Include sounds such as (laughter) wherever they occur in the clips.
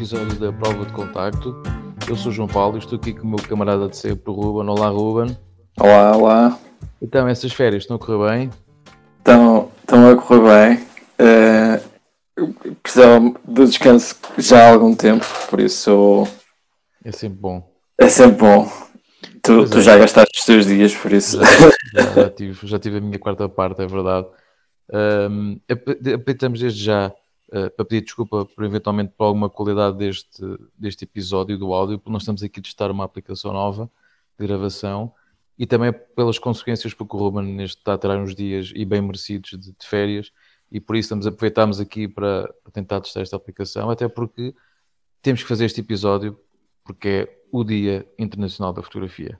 episódio da Prova de Contacto. Eu sou João Paulo e estou aqui com o meu camarada de sempre, o Ruben. Olá, Ruben. Olá, olá. Então, essas férias estão a correr bem? Estão, estão a correr bem. Uh, precisava de descanso já há algum tempo, por isso. É sempre bom. É sempre bom. Tu, tu é. já gastaste os teus dias, por isso. Já, já, já, tive, já tive a minha quarta parte, é verdade. Um, aproveitamos desde já uh, para pedir desculpa por eventualmente por alguma qualidade deste, deste episódio do áudio, porque nós estamos aqui a testar uma aplicação nova de gravação e também pelas consequências, porque o Ruben neste está a tirar uns dias e bem merecidos de, de férias e por isso estamos, aproveitamos aqui para, para, tentar testar esta aplicação, até porque temos que fazer este episódio porque é o Dia Internacional da Fotografia.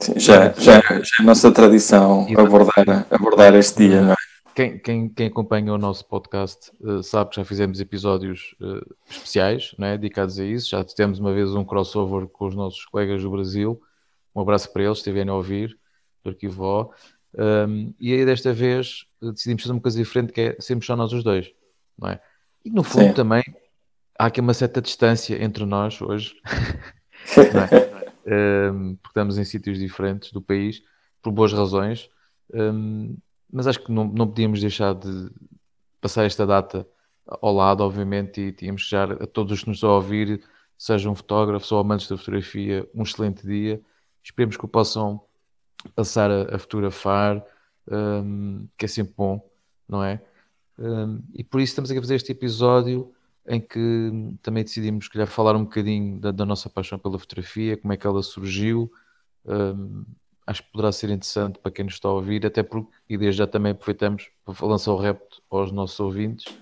Sim, já, já, já é a nossa tradição abordar, abordar este dia, não é? Quem, quem, quem, acompanha o nosso podcast uh, sabe que já fizemos episódios uh, especiais né, dedicados a isso. Já tivemos uma vez um crossover com os nossos colegas do Brasil. Um abraço para eles, estiverem a ouvir, do Arquivo O. Um, e aí desta vez uh, decidimos fazer uma coisa diferente que é sempre só nós os dois. Não é? E no fundo Sim. também há aqui uma certa distância entre nós hoje. (laughs) é? (laughs) um, porque estamos em sítios diferentes do país, por boas razões. Um, mas acho que não, não podíamos deixar de passar esta data ao lado, obviamente, e tínhamos já a todos os que nos estão a ouvir, sejam fotógrafos ou amantes da fotografia, um excelente dia. Esperemos que o possam passar a, a fotografar, um, que é sempre bom, não é? Um, e por isso estamos aqui a fazer este episódio em que também decidimos calhar, falar um bocadinho da, da, nossa paixão pela fotografia, como é que ela surgiu. Um, acho que poderá ser interessante para quem nos está a ouvir, até porque, e desde já também aproveitamos para lançar o repto aos nossos ouvintes,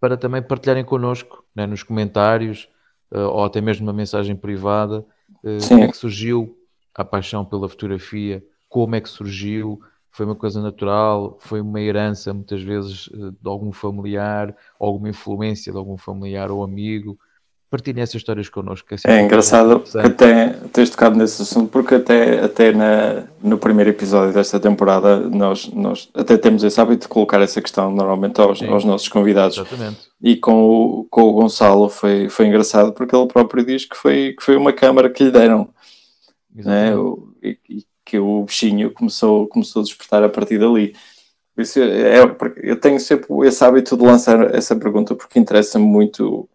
para também partilharem connosco né, nos comentários uh, ou até mesmo uma mensagem privada uh, como é que surgiu a paixão pela fotografia, como é que surgiu, foi uma coisa natural, foi uma herança muitas vezes uh, de algum familiar, alguma influência de algum familiar ou amigo partilhem essas histórias connosco. É, é engraçado até teres tocado nesse assunto, porque até, até na, no primeiro episódio desta temporada nós, nós até temos esse hábito de colocar essa questão normalmente aos, aos nossos convidados. Exatamente. E com o, com o Gonçalo foi, foi engraçado porque ele próprio diz que foi, que foi uma câmara que lhe deram. Né? O, e, e, que o bichinho começou, começou a despertar a partir dali. Isso é, é eu tenho sempre esse hábito de lançar essa pergunta porque interessa-me muito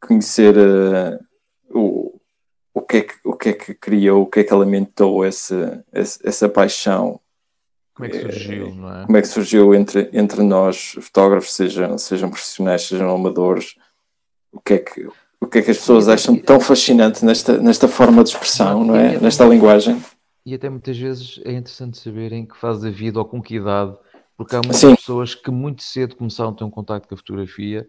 conhecer uh, o, o, que é que, o que é que criou, o que é que alimentou essa, essa, essa paixão. Como é que surgiu, não é? Como é que surgiu entre, entre nós, fotógrafos, sejam, sejam profissionais, sejam amadores, o que é que, o que é que as pessoas acham tão fascinante nesta, nesta forma de expressão, não é? Nesta linguagem. E até muitas vezes é interessante saber em que fase da vida ou com que idade, porque há muitas Sim. pessoas que muito cedo começaram a ter um contato com a fotografia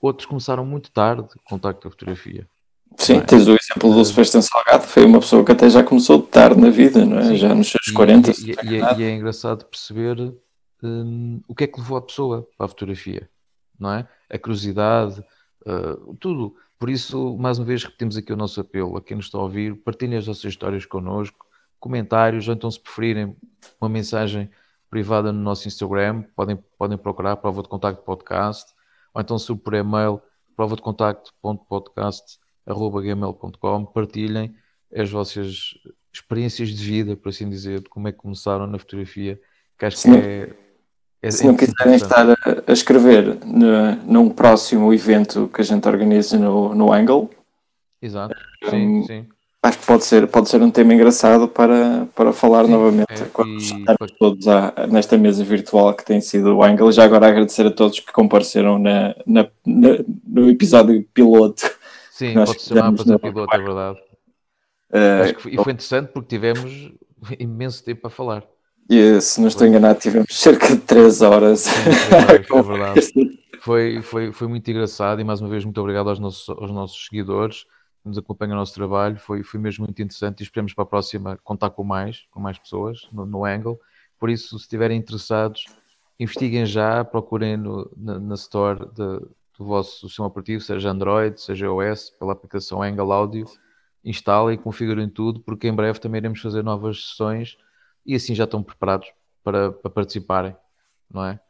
outros começaram muito tarde o contacto com a fotografia. Sim, é? tens o exemplo do Sebastião Salgado, foi uma pessoa que até já começou tarde na vida, não é? Sim. Já nos seus e, 40. E, e, é, e, é engraçado perceber hum, o que é que levou a pessoa para a fotografia, não é? A curiosidade, uh, tudo. Por isso, mais uma vez, repetimos aqui o nosso apelo a quem nos está a ouvir, partilhem as vossas histórias connosco, comentários, ou então se preferirem uma mensagem privada no nosso Instagram, podem, podem procurar Prova de Contacto Podcast, ou então se por e-mail prova de contacto.podcast.gmail.com partilhem as vossas experiências de vida, por assim dizer, de como é que começaram na fotografia, que acho que é, Se não quiserem estar a, escrever no, num próximo evento que a gente organiza no, no Angle, Exato, um, sim, sim acho que pode ser, pode ser um tema engraçado para, para falar Sim, novamente é, quando e... todos à, nesta mesa virtual que tem sido o Angle. Já agora agradecer a todos que compareceram na, na, na no episódio piloto. Sim, pode ser chamar para piloto, é verdade. Uh, que foi, e foi interessante porque tivemos (laughs) imenso tempo a falar. E se não estou foi. enganado, tivemos cerca de 3 horas. Sim, é (laughs) verdade. foi, foi, foi muito engraçado e mais uma vez muito obrigado aos nossos, aos nossos seguidores nos acompanha o nosso trabalho, foi, foi mesmo muito interessante e esperamos para a próxima contar com mais, com mais pessoas no, no Angle. Por isso, se estiverem interessados, investiguem já, procurem no, na, na, store de, do vosso sistema operativo, seja Android, seja iOS, pela aplicação Angle Audio, instalem e configurem tudo, porque em breve também iremos fazer novas sessões e assim já estão preparados para, para participarem, não é?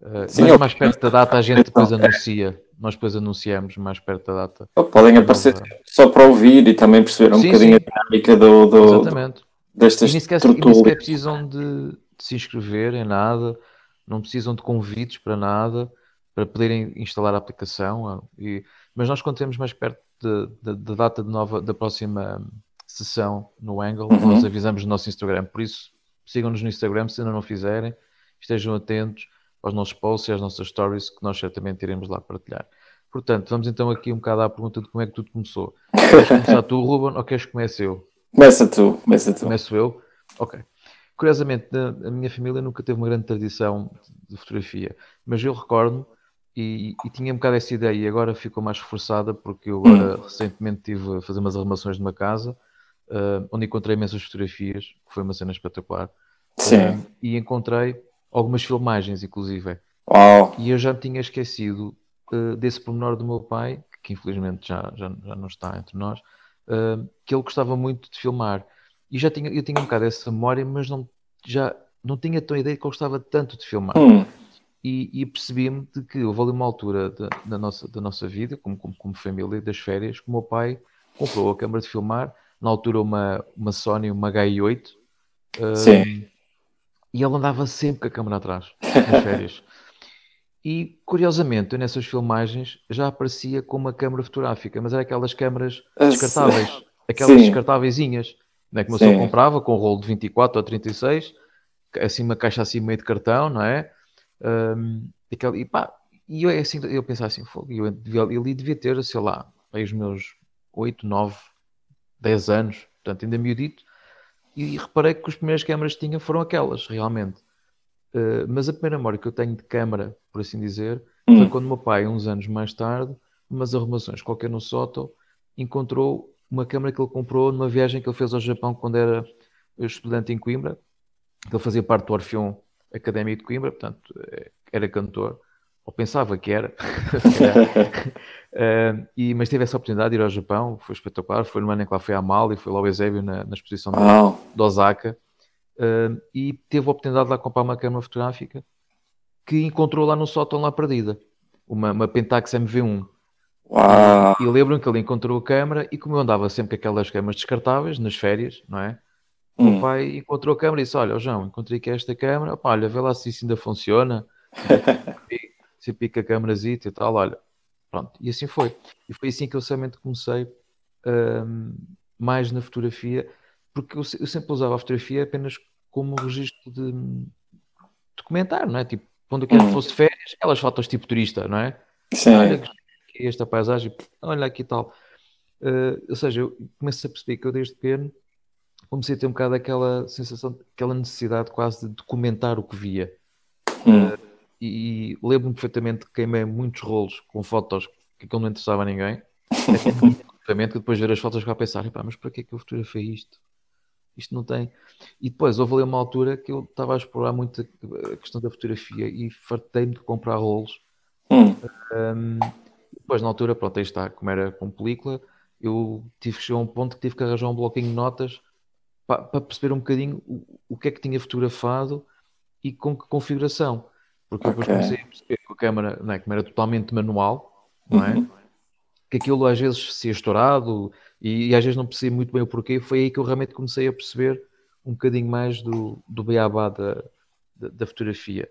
Uh, Sim, mas mais perto da data a gente depois (laughs) anuncia. Nós depois anunciamos mais perto da data. Podem aparecer só para ouvir e também perceber um sim, bocadinho sim. a dinâmica do, do, Exatamente. destas e nem sequer, nem sequer precisam de, de, se inscrever em nada, não precisam de convites para nada, para poderem instalar a aplicação. E, mas nós quando temos mais perto da data de nova, da próxima sessão no Angle, uhum. nós avisamos no nosso Instagram. Por isso, sigam-nos no Instagram se ainda não fizerem, estejam atentos aos nossos posts e às nossas stories que nós certamente iremos lá partilhar. Portanto, vamos então aqui um bocado à pergunta de como é que tudo começou. Queres começar tu, Ruben, ou queres que comece eu? Começa tu, começa tu. Começo eu? Ok. Curiosamente, a minha família nunca teve uma grande tradição de fotografia, mas eu recordo e, e, tinha um bocado essa ideia e agora ficou mais reforçada porque eu agora hum. recentemente tive a fazer umas arrumações numa casa uh, onde encontrei imensas fotografias, que foi uma cena espetacular. Sim. Uh, e encontrei algumas filmagens, inclusive. Uau. E eu já tinha esquecido uh, desse pormenor do meu pai, que infelizmente já, já, já não está entre nós, que ele gostava muito de filmar. E já tinha, eu tinha um bocado essa memória, mas não, já não tinha tão ideia que ele gostava tanto de filmar. Hum. E, e percebi-me de que houve ali uma altura da, da, nossa, da nossa vida, como, como, como família, das férias, que o meu pai comprou a câmara de filmar na altura uma, uma Sony, uma HI8. Uh, Sim. E ele andava sempre com a câmera atrás, nas férias. e curiosamente, eu nessas filmagens já aparecia com uma câmera fotográfica, mas era aquelas câmaras ah, descartáveis, aquelas descartáveiszinhas, né, que uma pessoa comprava com um rolo de 24 ou 36, assim uma caixa assim meio de cartão, não é? Um, e, pá, e eu, assim, eu pensava assim, eu devia, ele devia ter, sei lá, aí os meus 8, 9, 10 anos, portanto ainda miudito, e reparei que as primeiras câmaras que tinha foram aquelas, realmente. Uh, mas a primeira memória que eu tenho de câmara, por assim dizer, hum. foi quando o meu pai, uns anos mais tarde, umas arrumações qualquer no Soto, encontrou uma câmara que ele comprou numa viagem que ele fez ao Japão quando era estudante em Coimbra, que ele fazia parte do Orfeão Académico de Coimbra, portanto, eh, era cantor ou pensava que era. (laughs) uh, (laughs) e, mas teve essa oportunidade de ir ao Japão, foi espetacular. Foi no ano em que lá foi a Mal e foi lá o Eusébio na, na exposição oh. de, Osaka. Uh, e teve a oportunidade de lá comprar uma câmera fotográfica que encontrou lá no sótão lá perdida, uma, uma Pentax MV1. Uau. E, lembro-me que ele encontrou a câmera e como eu andava sempre com aquelas câmeras descartáveis nas férias, não é? O hum. pai encontrou a câmera e disse: Olha, João, encontrei aqui esta câmera, olha, vê lá se isso ainda funciona. (laughs) você pica a câmerazita e tal, olha, pronto. E assim foi. E foi assim que eu somente comecei um, mais na fotografia, porque eu, eu, sempre usava a fotografia apenas como registro de documentar, não é? Tipo, quando eu quero que hum. fosse férias, aquelas fotos tipo turista, não é? Sim. Olha que esta paisagem, olha aqui e tal. Uh, ou seja, eu comecei a perceber que eu desde pequeno comecei a ter um bocado aquela sensação, aquela necessidade quase de documentar o que via. Hum. Uh, e lembro-me perfeitamente que queimei muitos rolos com fotos que aquilo não interessava a ninguém. (laughs) Obviamente que depois de ver as fotos ficava a pensar, mas para que é que eu fotografei isto? Isto não tem. E depois houve ali uma altura que eu estava a explorar muito a questão da fotografia e fartei-me de comprar rolos. Hum. Um, depois na altura, pronto, aí está, como era com película, eu tive que chegar a um ponto que tive que arranjar um bloquinho de notas para, para perceber um bocadinho o, o que é que tinha fotografado e com que configuração. Porque depois okay. comecei a perceber que a câmera, não é, como era totalmente manual, não é? Uhum. Que aquilo às vezes se ia estourado e, e, às vezes não percebi muito bem o porquê. Foi aí que eu realmente comecei a perceber um bocadinho mais do, do beabá da, da, da fotografia.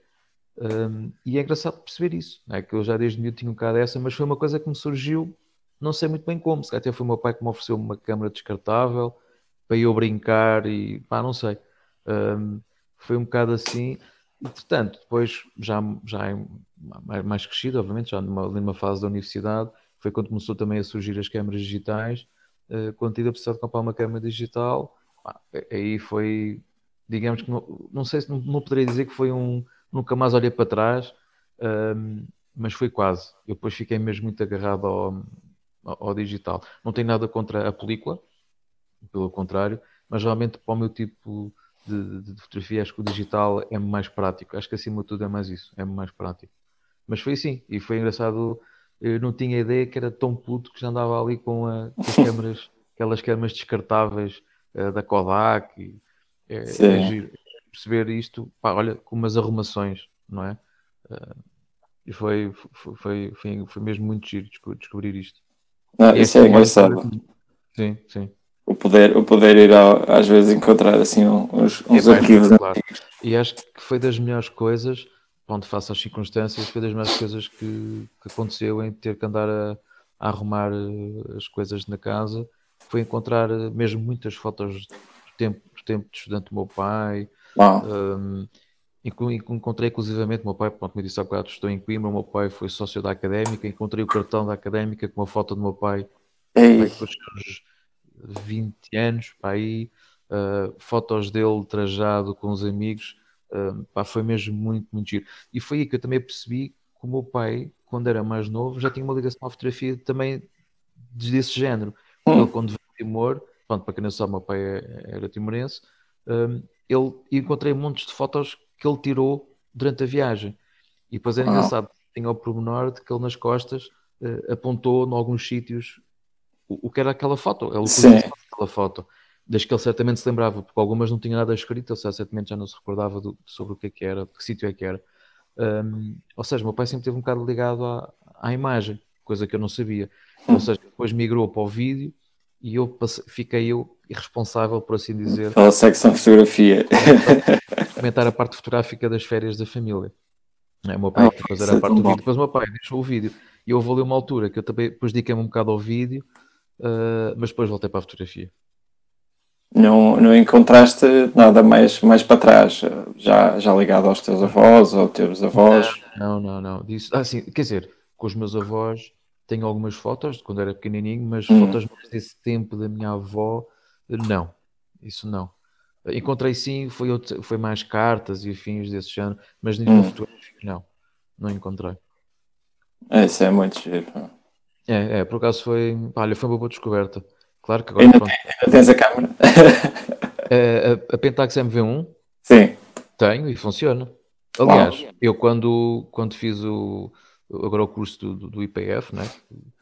Um, e é engraçado perceber isso, é? que eu já desde miúdo tinha um bocado essa, mas foi uma coisa que me surgiu, não sei muito bem como. Se até foi o meu pai que me ofereceu uma câmera descartável para eu brincar e pá, não sei. Um, foi um bocado assim. Entretanto, depois, já, já mais crescido, obviamente, já numa, numa fase da universidade, foi quando começou também a surgir as câmaras digitais. Uh, quando tive a precisar de comprar uma câmera digital, aí foi, digamos que, não, não sei se não, não, poderia dizer que foi um, nunca mais olhei para trás, uh, mas foi quase. Eu depois fiquei mesmo muito agarrado ao, ao, ao digital. Não tenho nada contra a película, pelo contrário, mas realmente para o meu tipo de, de, fotografia, acho que o digital é mais prático. Acho que acima de tudo é mais isso, é mais prático. Mas foi assim, e foi engraçado. Eu não tinha ideia que era tão puto que já andava ali com, a, com as (laughs) câmeras, aquelas câmeras descartáveis uh, da Kodak. E, é, é perceber isto, pá, olha, com umas arrumações, não é? Uh, e foi, foi, foi, foi, foi, mesmo muito giro descobrir isto. Não, isso é engraçado. Sim, sim. O poder, o poder ir ao, às vezes encontrar assim uns, uns é arquivos claro. E acho que foi das melhores coisas, ponto face às circunstâncias, foi das melhores coisas que, que aconteceu em ter que andar a, a arrumar eh, as coisas na casa. Foi encontrar eh, mesmo muitas fotos do tempo, do tempo de estudante do meu pai. Um, encontrei inclusivamente o meu pai, como eu disse há bocado, estou em Coimbra, o meu pai foi sócio da académica, encontrei o cartão da académica com uma foto do meu pai, pai com os seus 20 anos, para aí, uh, fotos dele trajado com os amigos, uh, pá, foi mesmo muito, muito giro. E foi aí que eu também percebi que o meu pai, quando era mais novo, já tinha uma ligação à fotografia também desse género. Hum. Ele, quando veio de Timor, pronto, para quem não sabe, meu pai é, era timorense, um, ele encontrei montes de fotos que ele tirou durante a viagem. E depois era engraçado, tinha o pormenor de que ele nas costas uh, apontou em alguns sítios o, o que era aquela foto. Ele conhecia aquela foto. Desde que ele certamente se lembrava, porque algumas não tinha nada escrito, ele certamente já não se recordava do, sobre o que é que era, de que sítio é que era. Um, ou seja, meu pai sempre esteve um bocado ligado à, à imagem, coisa que eu não sabia. Ou seja, depois migrou para o vídeo e eu passei, fiquei eu responsável, por assim dizer. Pela secção fotografia. (laughs) Comentar a parte fotográfica das férias da família. É, o meu pai oh, fazer a parte do bom. vídeo, depois o meu pai deixou o vídeo. E houve ali uma altura que eu também depois dediquei-me um bocado ao vídeo uh, mas depois voltei para a fotografia. Não, não encontraste nada mais, mais para trás, já, já ligado aos teus avós ou teus avós? Não, não, não. Disse, ah, sim, quer dizer, com os meus avós tenho algumas fotos de quando era pequenininho, mas hum. fotos desse tempo da minha avó, não, isso não. Encontrei sim, foi, outro, foi mais cartas e afins desse género, mas nível hum. fotográfico não, não encontrei. Isso é muito giro. É, é, por acaso foi. Olha, foi uma boa descoberta. Claro que agora. Ainda, pronto, tens a câmera? (laughs) É, a, a Pentax MV1? Sim. Tenho e funciona. Aliás, Uau. eu quando, quando fiz o, agora o curso do, do IPF, né?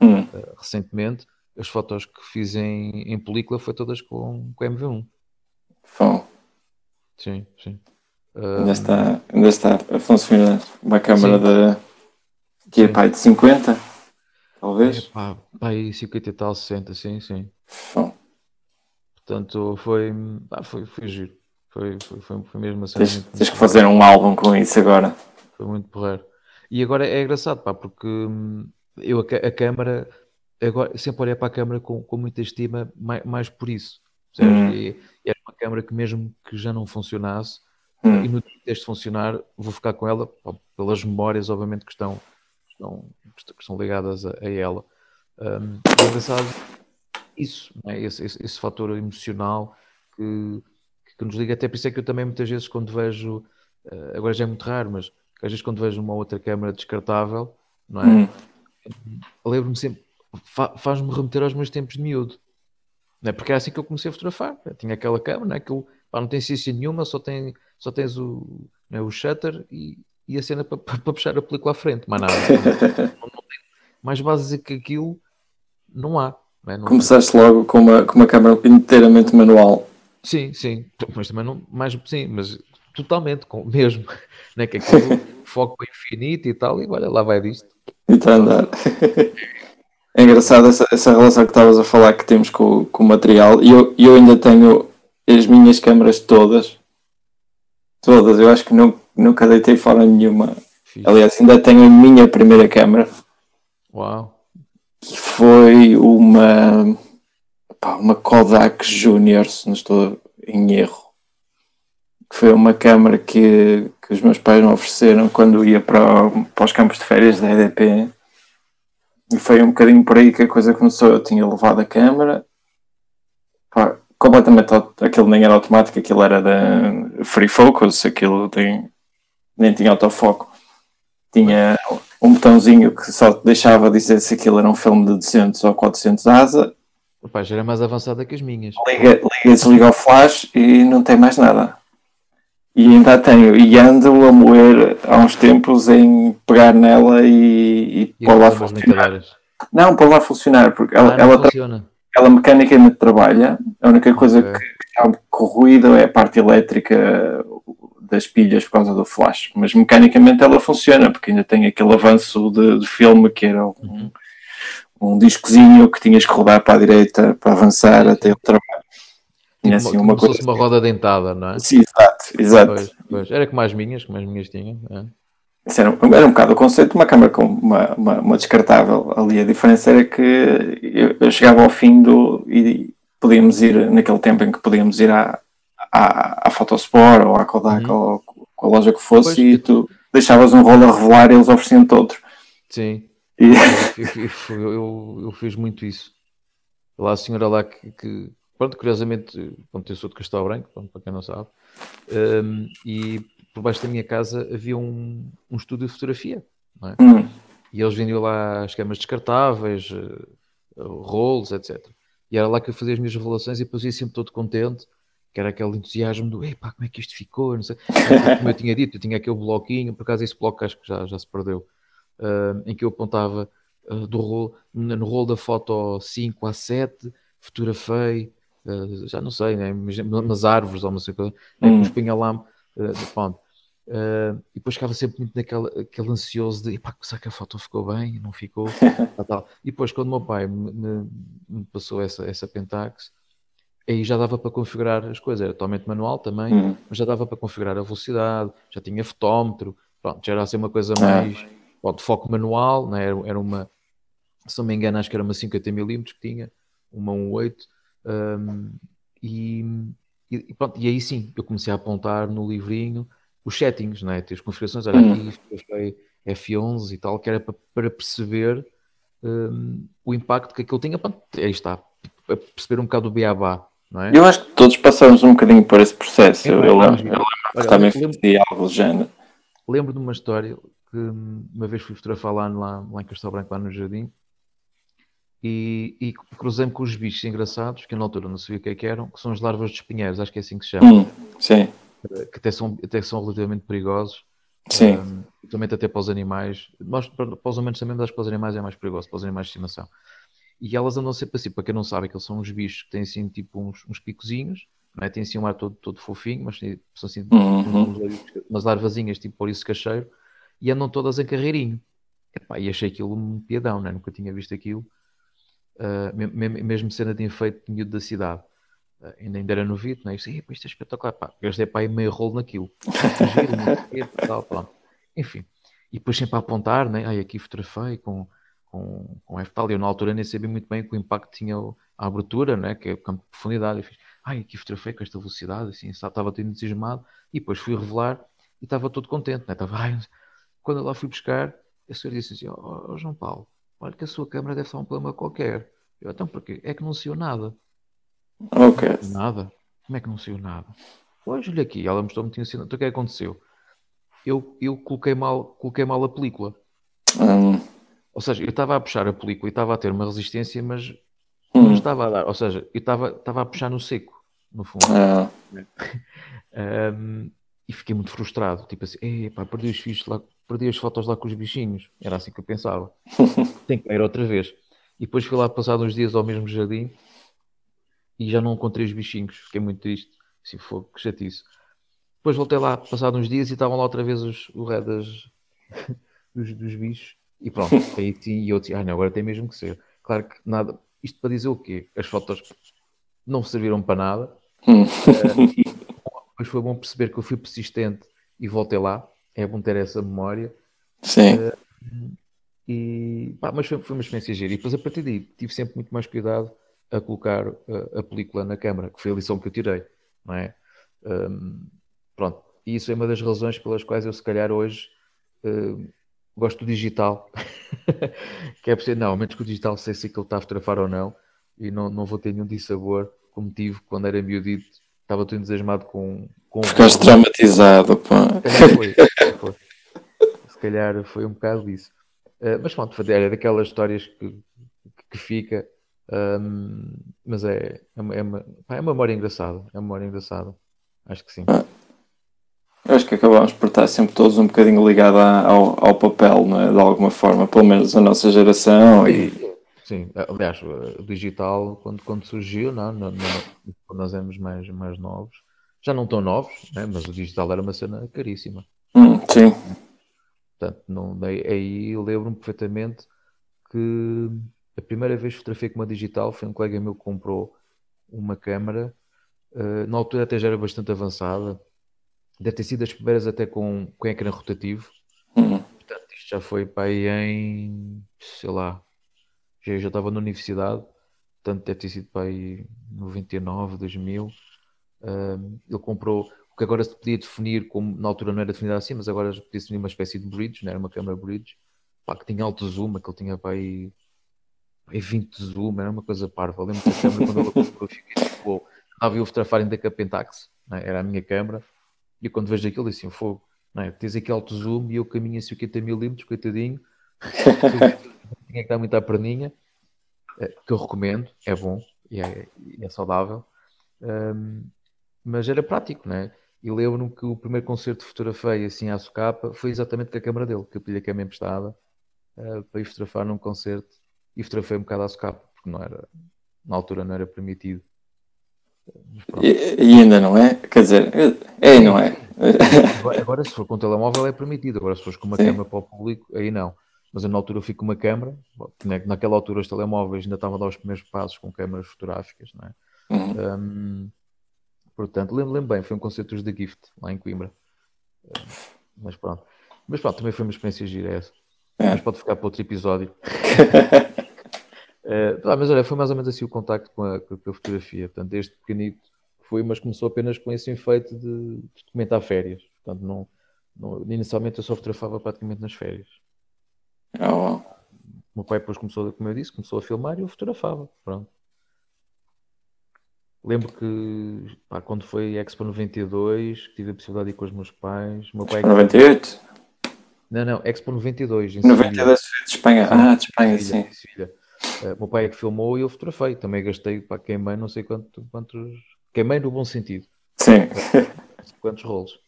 Hum. Uh, recentemente, as fotos que fiz em, em película foi todas com, com MV1. Bom. Sim, sim. Uh, ainda, está, ainda está a funcionar uma câmera sim. de, que é, pai, de 50? Talvez? Pá, pá, aí 50 e tal, 60, sim, sim. Portanto, foi, foi, foi giro. Foi, foi, foi, foi mesmo assim. Tens, tens que fazer um álbum com isso agora. Foi muito porreiro. E agora é engraçado, pá, porque hum, eu a, a câmara, agora, sempre olhei para a câmara com, com muita estima, mais, mais por isso. Hum. E, e era uma câmara que mesmo que já não funcionasse, hum. e no dia deste funcionar, vou ficar com ela, pá, pelas memórias, obviamente, que estão estão, que estão ligadas a, a ela. Um, é engraçado isso, é? esse, esse, esse, fator emocional que, que, nos liga. Até por isso é que eu também muitas vezes quando vejo, uh, agora já é muito raro, mas às vezes quando vejo uma outra câmera descartável, não é? Hum. Lembro-me sempre, fa, faz-me remeter aos meus tempos de miúdo. Não é? Porque é assim que eu comecei a fotografar. Eu tinha aquela câmera, não, é? Aquilo, pá, não tem ciência nenhuma, só, tem, só tens o, é? o shutter e, e a cena para, puxar a película à frente, mais nada. (laughs) não, não mais básico que aquilo não há. Não é? não Começaste tem. logo com uma, com uma câmera inteiramente manual. Sim, sim, mas também não, mais sim, mas totalmente, com, mesmo, (laughs) né? que aquilo foco infinito e tal, e olha, lá vai disto. E está a andar. É engraçado essa, essa relação que estavas a falar que temos com, com o material, e eu, eu ainda tenho as minhas câmaras todas, todas, eu acho que não, nunca deitei fora nenhuma. Fiz. Aliás, ainda tenho a minha primeira câmera. Uau! Que foi uma, pá, uma Kodak Junior, se não estou em erro. Que foi uma câmera que, que os meus pais me ofereceram quando ia para, para os campos de férias da EDP. E foi um bocadinho por aí que a coisa começou. Eu tinha levado a câmera, pá, completamente aquilo nem era automático, aquilo era da Free Focus, aquilo tem nem tinha autofoco. Tinha um botãozinho que só deixava dizer se aquilo era um filme de 200 ou 400 asa. Opa, já era mais avançada que as minhas. Liga, liga desliga o flash e não tem mais nada. E ainda tenho, e ando a moer há uns tempos em pegar nela e, e, e pôr lá funcionar. Não, pôr lá funcionar, porque ela, ah, ela, ela, mecanicamente trabalha. A única coisa okay. que, que está corroída é a parte elétrica, das pilhas por causa do flash, mas mecanicamente ela funciona, porque ainda tem aquele avanço de, de filme que era um, uhum. um discozinho que tinhas que rodar para a direita para avançar até o trabalho. Tinha assim uma, coisa. fosse uma roda dentada, não é? Sim, exato, exato. Pois, pois. Era como as minhas, como as minhas tinham. É? Isso era, era um bocado o conceito de uma câmara com uma, uma, uma, descartável. Ali a diferença era que eu, eu, chegava ao fim do. e podíamos ir, naquele tempo em que podíamos ir à, à, à Fotosport ou à Kodak uhum. ou com a loja que fosse pois, e tu deixavas um rolo a revelar e eles ofereciam-te outro. Sim. E... (laughs) Eu, eu, eu, eu, fiz muito isso. Lá a senhora lá que, que pronto, curiosamente, pronto, eu sou de Castelo Branco, pronto, para quem não sabe, um, e por baixo da minha casa havia um, um estúdio de fotografia, é? hum. E eles vendiam lá as câmaras descartáveis, uh, rolos, etc. E era lá que eu fazia as minhas revelações e depois ia sempre todo contente, que era aquele entusiasmo do, epá, como é que isto ficou, não sei. Como eu tinha dito, eu tinha aquele bloquinho, por acaso esse bloco acho que já, já se perdeu, uh, em que eu apontava uh, do rolo, no rolo da foto 5 a 7, fotografei, uh, já não sei, né? nas árvores ou não sei o que, né? hum. punha lá, uh, pronto. Uh, e depois ficava sempre muito naquele aquele ansioso de epá, será que a foto ficou bem? Não ficou? (laughs) tal, tal. E depois, quando o meu pai me, me, passou essa, essa Pentax, aí já dava para configurar as coisas. Era totalmente manual também, hum. mas já dava para configurar a velocidade, já tinha fotómetro, pronto, já era assim uma coisa mais ah. de foco manual, né? era, era uma, se não me engano, acho que era uma 50mm que tinha, uma 1.8 um, e, e, pronto, e aí sim, eu comecei a apontar no livrinho os settings, né? as configurações, olha aqui, foi F11 e tal, que era para, para perceber um, o impacto que aquilo tinha. Pronto, aí está, perceber um bocado o beabá. É? Eu acho que todos passamos um bocadinho por esse processo. É, eu, eu, lembro, eu lembro que também lembro, algo do género. Lembro de uma história que uma vez fui fotografar lá, lá, lá em Castelo Branco, lá no Jardim, e, e cruzei-me com os bichos engraçados, que na altura não sabia o que, é que eram, que são as larvas de espinheiros, acho que é assim que se chama. Hum, sim. Que até são, até são relativamente perigosos. Sim. Um, também até para os animais. Mas, para, para os humanos também, mas acho que para os animais é mais perigoso, para os animais de estimação. E elas andam sempre assim, para quem não sabe, que eles são uns bichos que têm assim tipo uns, uns picozinhos, não é? têm assim um ar todo, todo fofinho, mas são assim uhum. umas larvazinhas tipo por isso cacheiro, e andam todas em carreirinho. Epá, e achei aquilo um piadão, né? nunca tinha visto aquilo uh, mesmo cena de enfeite de da cidade. Uh, ainda, ainda era novinho, não é? Isto, isto é espetacular, pá, gastei para aí meio rolo naquilo. (laughs) tal, pronto. Enfim, e depois sempre a apontar, né? Ai, aqui fotografei com, com, com F tal, e eu na altura nem sabia muito bem que o impacto tinha a abertura, né? Que é o campo de profundidade. Eu fiz, ai, aqui fotografei com esta velocidade, assim, estava todo entusiasmado, e depois fui revelar e estava todo contente, né? Estava, (laughs) ai, quando eu lá fui buscar, a senhora disse assim, ó oh, oh, João Paulo, olha que a sua câmera deve estar um problema qualquer. Eu, então porquê? É que não saiu nada. Ok. Nada? Como é que não saiu nada? Pois, olha aqui, ela mostrou-me que tinha sido. Então o que é que aconteceu? Eu, eu coloquei, mal, coloquei mal a película. Hum. Ou seja, eu estava a puxar a película e estava a ter uma resistência, mas hum. não estava a dar. Ou seja, eu estava, estava a puxar no seco, no fundo. Ah. (laughs) um, e fiquei muito frustrado. Tipo assim, pá, perdi os fios lá, perdi as fotos lá com os bichinhos. Era assim que eu pensava. (laughs) Tem que ir outra vez. E depois fui lá passar uns dias ao mesmo jardim e já não encontrei os bichinhos. Fiquei muito triste. Assim, foi que chatice. Depois voltei lá, passado uns dias, e estavam lá outra vez os, o ré das, (laughs) dos, dos bichos. E pronto, (laughs) aí sim, e eu disse, ah não, agora tem mesmo que ser. Claro que nada, isto para dizer o quê? As fotos não serviram para nada. (laughs) uh, depois foi bom perceber que eu fui persistente e voltei lá é bom ter essa memória. Sim. Uh, e, pá, mas foi, foi, uma experiência gira. E depois a partir daí tive sempre muito mais cuidado a colocar a, a película na câmara, que foi a lição que eu tirei, não é? Um, pronto. E isso é uma das razões pelas quais eu, se calhar, hoje uh, gosto do digital. (laughs) que é por não, menos que o digital sei se aquilo está a fotografar ou não, e não, não vou ter nenhum dissabor como tive quando era miudito. Estava todo entusiasmado com, com Ficaste traumatizado, pá. Foi, (laughs) foi. Se calhar foi um bocado disso. Uh, mas pronto, é daquelas histórias que, que fica. Um, mas é, é, uma, é, uma, é uma memória engraçada. É uma memória engraçada. Acho que sim. Ah, acho que acabamos por estar sempre todos um bocadinho ligados ao, ao papel, não é? de alguma forma, pelo menos a nossa geração. E... Sim, aliás, o digital, quando, quando surgiu, não, não, não, quando nós éramos mais, mais novos, já não estão novos, né? mas o digital era uma cena caríssima. Hum, sim. Portanto, não, aí eu lembro-me perfeitamente que a primeira vez que fotografei com uma digital foi um colega meu que comprou uma câmera, uh, na altura até já era bastante avançada, deve ter sido as primeiras até com, com ecrã rotativo. Uhum. Portanto, isto já foi para aí em, sei lá, já, já estava na universidade, portanto deve ter sido para aí 99, 2000. Uh, ele comprou, o que agora se podia definir como, na altura não era definido assim, mas agora podia definir uma espécie de bridge, não era uma câmera bridge, pá, que tinha alto zoom, que ele tinha para aí, para aí 20 zoom, era uma coisa parva. Eu lembro que a câmera, quando ele comprou, eu fiquei tipo, estava eu a fotografar ainda com a Pentax, é? era a minha câmera, e quando vejo aquilo, disse assim, fogo, não é? Tens aqui alto zoom e eu caminho a 50 milímetros, coitadinho, (laughs) tinha que dar muito à perninha, eh, que eu recomendo, é bom e é, é saudável, um, mas era prático, não é? E lembro-me que o primeiro concerto de fotografei assim à socapa foi exatamente com a câmera dele, que eu pedi a câmera emprestada uh, para ir fotografar num concerto e fotografei um bocado à socapa, porque não era, na altura não era permitido. E, e, ainda não é? Quer dizer, é e não é. Agora, se for com telemóvel é permitido, agora se fores com uma Sim. câmera para o público, aí não. Mas eu na altura eu fico com uma câmera, naquela altura os telemóveis ainda estavam a dar os primeiros passos com câmeras fotográficas, não é? Uhum. Um, portanto, lembro, lembro bem, foi um concerto da Gift, lá em Coimbra. mas pronto. Mas pronto, também foi uma experiência gira essa. É. Mas pode ficar para outro episódio. (laughs) Uh, mas olha, foi mais ou menos assim o contacto com a, com a fotografia. Portanto, desde pequenito foi, mas começou apenas com esse efeito de, de documentar férias. Portanto, não, não, inicialmente eu só fotografava praticamente nas férias. Oh. O meu pai depois começou, como eu disse, começou a filmar e eu fotografava. Pronto. Lembro que pá, quando foi Expo 92, que tive a possibilidade de ir com os meus pais. Meu pai 98? Não, não, Expo 92. Em 92 de Espanha. Ah, de Espanha, sim. Uh, meu pai é que filmou e eu fotografei. Também gastei, para queimei não sei quanto, quantos. Queimei no bom sentido. Sim. (laughs) Quantos rolos.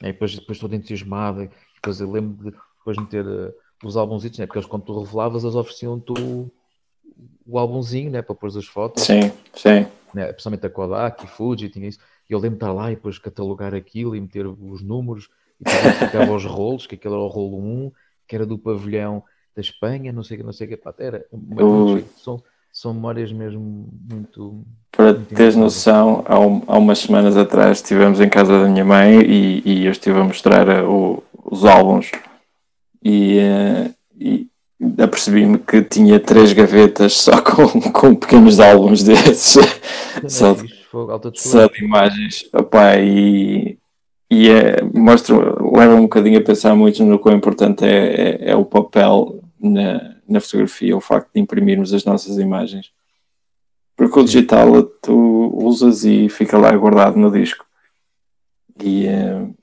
E depois, depois todo entusiasmado. Depois eu lembro de depois meter uh, os álbumzinhos, né? porque eles, quando tu revelavas, eles ofereciam-te o, o álbumzinho né? para pôr as fotos. Sim, sim. Né? Principalmente a Kodak, Fuji, tinha isso. E eu lembro de estar lá e depois catalogar aquilo e meter os números e depois ficava os rolos, que aquele era o rolo 1, que era do pavilhão da Espanha, não sei, não sei o que, pá, era, são, são memórias mesmo muito. Para muito teres noção, há, um, há, umas semanas atrás estivemos em casa da minha mãe e, e eu estive a mostrar uh, o, os álbuns. E, uh, e apercebi-me que tinha três gavetas só (laughs) com, com pequenos álbuns desses, só, de, só de imagens. Opa, e, e é, mostra, leva um bocadinho a pensar muito no quão importante é, é, é o papel na, na fotografia, o facto de imprimirmos as nossas imagens. Porque o digital tu usas e fica lá guardado no disco. E uh,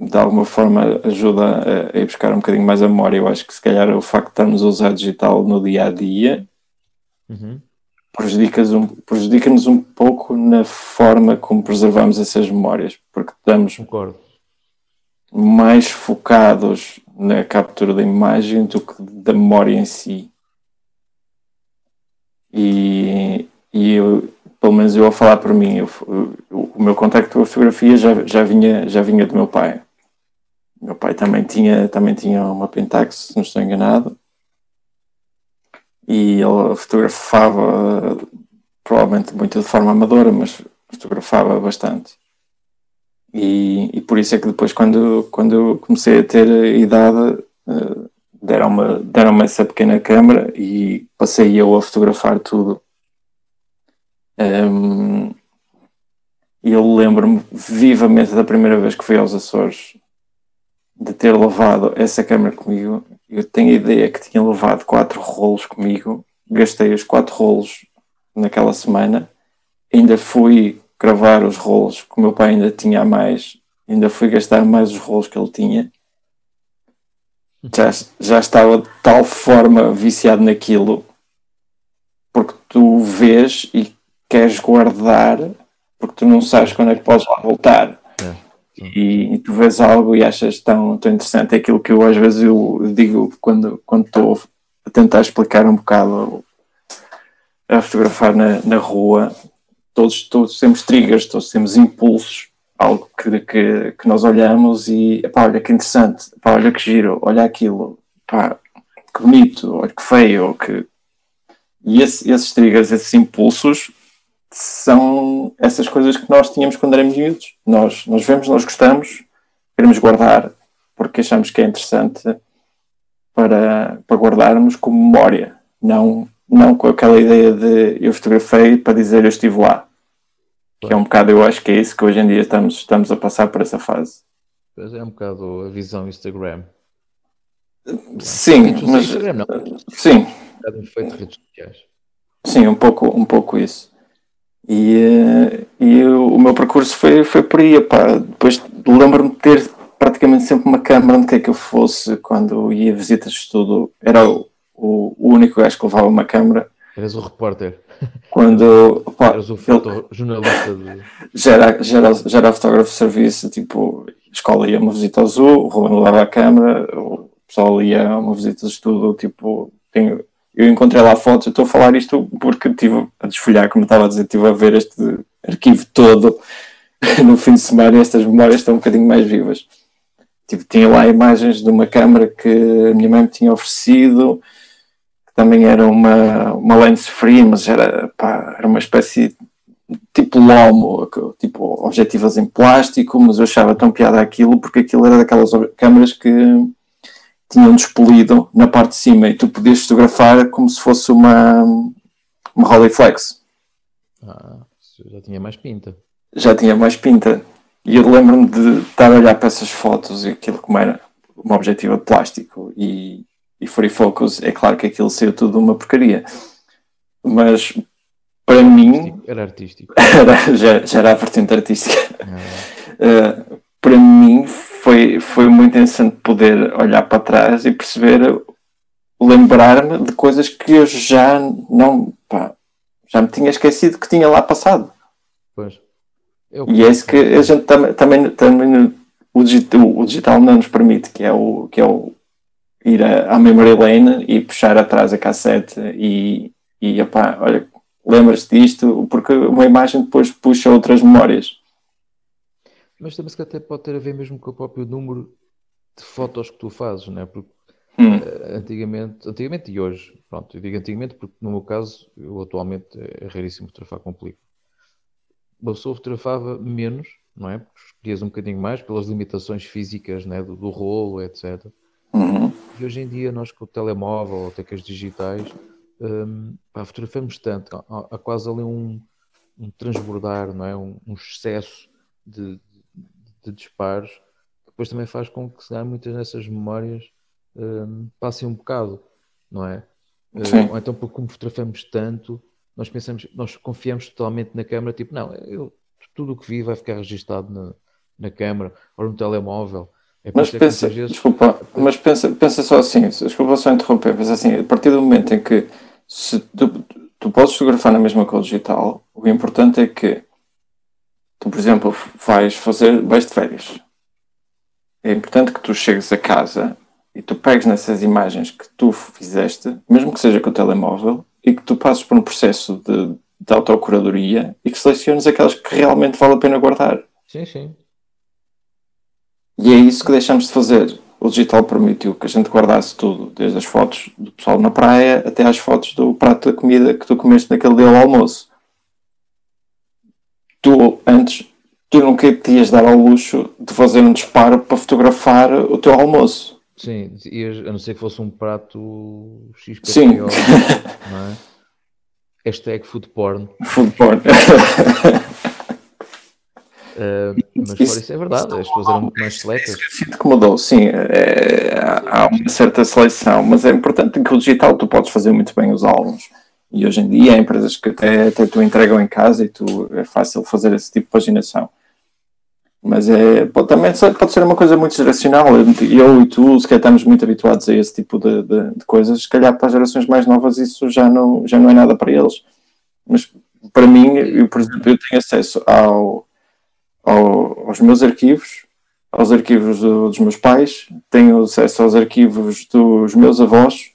de alguma forma ajuda a, a, ir buscar um bocadinho mais a memória. Eu acho que se calhar o facto de estarmos a usar digital no dia a dia uhum. prejudica-nos um, prejudica um pouco na forma como preservamos essas memórias, porque estamos Concordo. mais focados na captura da imagem do que da memória em si. E, e eu, pelo menos eu a falar por mim, eu, eu, o meu contacto com a fotografia já, já, vinha, já vinha do meu pai. Meu pai também tinha, também tinha uma Pentax, se não estou enganado. E ele fotografava, provavelmente muito de forma amadora, mas fotografava bastante. E, e, por isso é que depois, quando, quando comecei a ter idade, uh, deram-me deram essa pequena câmera e passei eu a fotografar tudo. Um, e eu lembro-me vivamente da primeira vez que fui aos Açores de ter levado essa câmera comigo. Eu tenho a ideia que tinha levado quatro rolos comigo, gastei os quatro rolos naquela semana, ainda fui cravar os rolos que o meu pai ainda tinha mais, ainda fui gastar mais os rolos que ele tinha. Já, já estava de tal forma viciado naquilo porque tu vês e queres guardar porque tu não sabes quando é que podes lá voltar. É, e, e, tu vês algo e achas tão, tão interessante. É aquilo que eu às vezes eu digo quando, quando estou a tentar explicar um bocado a fotografar na, na rua todos, todos temos triggers, todos temos impulsos, algo que, que, que nós olhamos e, epá, olha que interessante, epá, olha que giro, olha aquilo, epá, que bonito, olha que feio, que... E esse, esses triggers, esses impulsos, são essas coisas que nós tínhamos quando éramos miúdos. Nós, nós vemos, nós gostamos, queremos guardar porque achamos que é interessante para, para guardarmos como memória, não, não com aquela ideia de eu fotografei para dizer eu estive lá. Que é um bocado, eu acho que é isso que hoje em dia estamos, estamos a passar por essa fase. Pois é um bocado a visão Instagram. Sim, mas. Instagram, não. Sim. Um efeito de redes sociais. Sim, um pouco, um pouco isso. E, eh, e o meu percurso foi, foi por aí. Pá. Depois lembro-me de ter praticamente sempre uma câmara onde quer que eu fosse quando ia visitas de estudo. Era o, o, único gajo que levava uma câmara. Eras o repórter. Quando. Pá, Eras o fotojornalista. De... Já, era, já, era, já era fotógrafo de serviço, tipo, a escola ia uma visita ao zoo, o Ruben levava a câmara, o pessoal ia a uma visita de estudo, tipo, tenho, eu encontrei lá fotos, eu estou a falar isto porque estive a desfolhar, como estava a dizer, estive a ver este arquivo todo (laughs) no fim de semana e estas memórias estão um bocadinho mais vivas. Tipo, tinha lá imagens de uma câmara que a minha mãe me tinha oferecido, também era uma, uma lens free, mas era, pá, era uma espécie tipo lomo, tipo objetivas em plástico, mas eu achava tão piada aquilo porque aquilo era daquelas câmaras que tinham despolido na parte de cima e tu podias fotografar como se fosse uma, uma Rolleiflex. Ah, já tinha mais pinta. Já tinha mais pinta. E eu lembro-me de estar a olhar para essas fotos e aquilo como era uma objetiva de plástico e, e free focus, é claro que aquilo saiu tudo uma porcaria. Mas para mim. Era artístico. (laughs) Era, já, já era a vertente artística. Uh, (laughs) para mim foi, foi muito interessante poder olhar para trás e perceber, lembrar-me de coisas que eu já não. Pá, já me tinha esquecido que tinha lá passado. Pois. Eu e é isso que a gente também, também, também o, digital, o digital não nos permite, que é o, que é o ir a, à memory lane e puxar atrás a cassete e, e opá, olha, lembras-te disto, porque uma imagem depois puxa outras memórias. Mas também se até pode ter a ver mesmo com o próprio número de fotos que tu fazes, não é? Porque hum. uh, antigamente, antigamente e hoje, pronto, eu digo antigamente porque no meu caso, eu atualmente é raríssimo fotografar com película uma pessoa fotografava menos, não é? Porque escolhias um bocadinho mais pelas limitações físicas né? do, do rolo, etc. Uhum. E hoje em dia, nós com o telemóvel ou até com as digitais, um, pá, fotografamos tanto, há, há, quase ali um, um transbordar, não é? um, um excesso de, de, de, disparos, que depois também faz com que se muitas dessas memórias um, passem um bocado, não é? Uh, ou então, porque como fotografamos tanto, nós pensamos, nós confiamos totalmente na câmara, tipo, não, eu, tudo o que vi vai ficar registado na, na câmara ou no telemóvel. É mas pensa, vezes... desculpa, mas pensa, pensa só assim, desculpa só interromper, mas assim, a partir do momento em que se tu, tu podes fotografar na mesma cor digital, o importante é que tu, por exemplo, vais fazer, vais de férias. É importante que tu chegues a casa e tu pegues nessas imagens que tu fizeste, mesmo que seja com o telemóvel, e que tu passes por um processo de, de autocuradoria e que seleciones aquelas que realmente vale a pena guardar. Sim, sim. E é isso que deixamos de fazer. O digital permitiu que a gente guardasse tudo, desde as fotos do pessoal na praia até às fotos do prato da comida que tu comeste naquele dia ao almoço. Tu, antes, tu nunca te ias dar ao luxo de fazer um disparo para fotografar o teu almoço. Sim, a não ser que fosse um prato XPTO, Sim. não é? (laughs) Hashtag food porn. Food porn. (laughs) Uh, mas isso, isso é verdade, as pessoas eram muito mais seletas. Sinto que mudou, sim, é, há uma certa seleção, mas é importante que o digital tu podes fazer muito bem os álbuns. E hoje em dia há empresas que até, até tu entregam em casa e tu, é fácil fazer esse tipo de paginação. Mas é, pode, também pode ser uma coisa muito geracional. Eu e tu, se calhar, estamos muito habituados a esse tipo de, de, de, coisas. Se calhar, para as gerações mais novas, isso já não, já não é nada para eles. Mas para mim, eu, por exemplo, eu tenho acesso ao, ao, aos meus arquivos, aos arquivos do, dos meus pais, tenho acesso aos arquivos dos meus avós.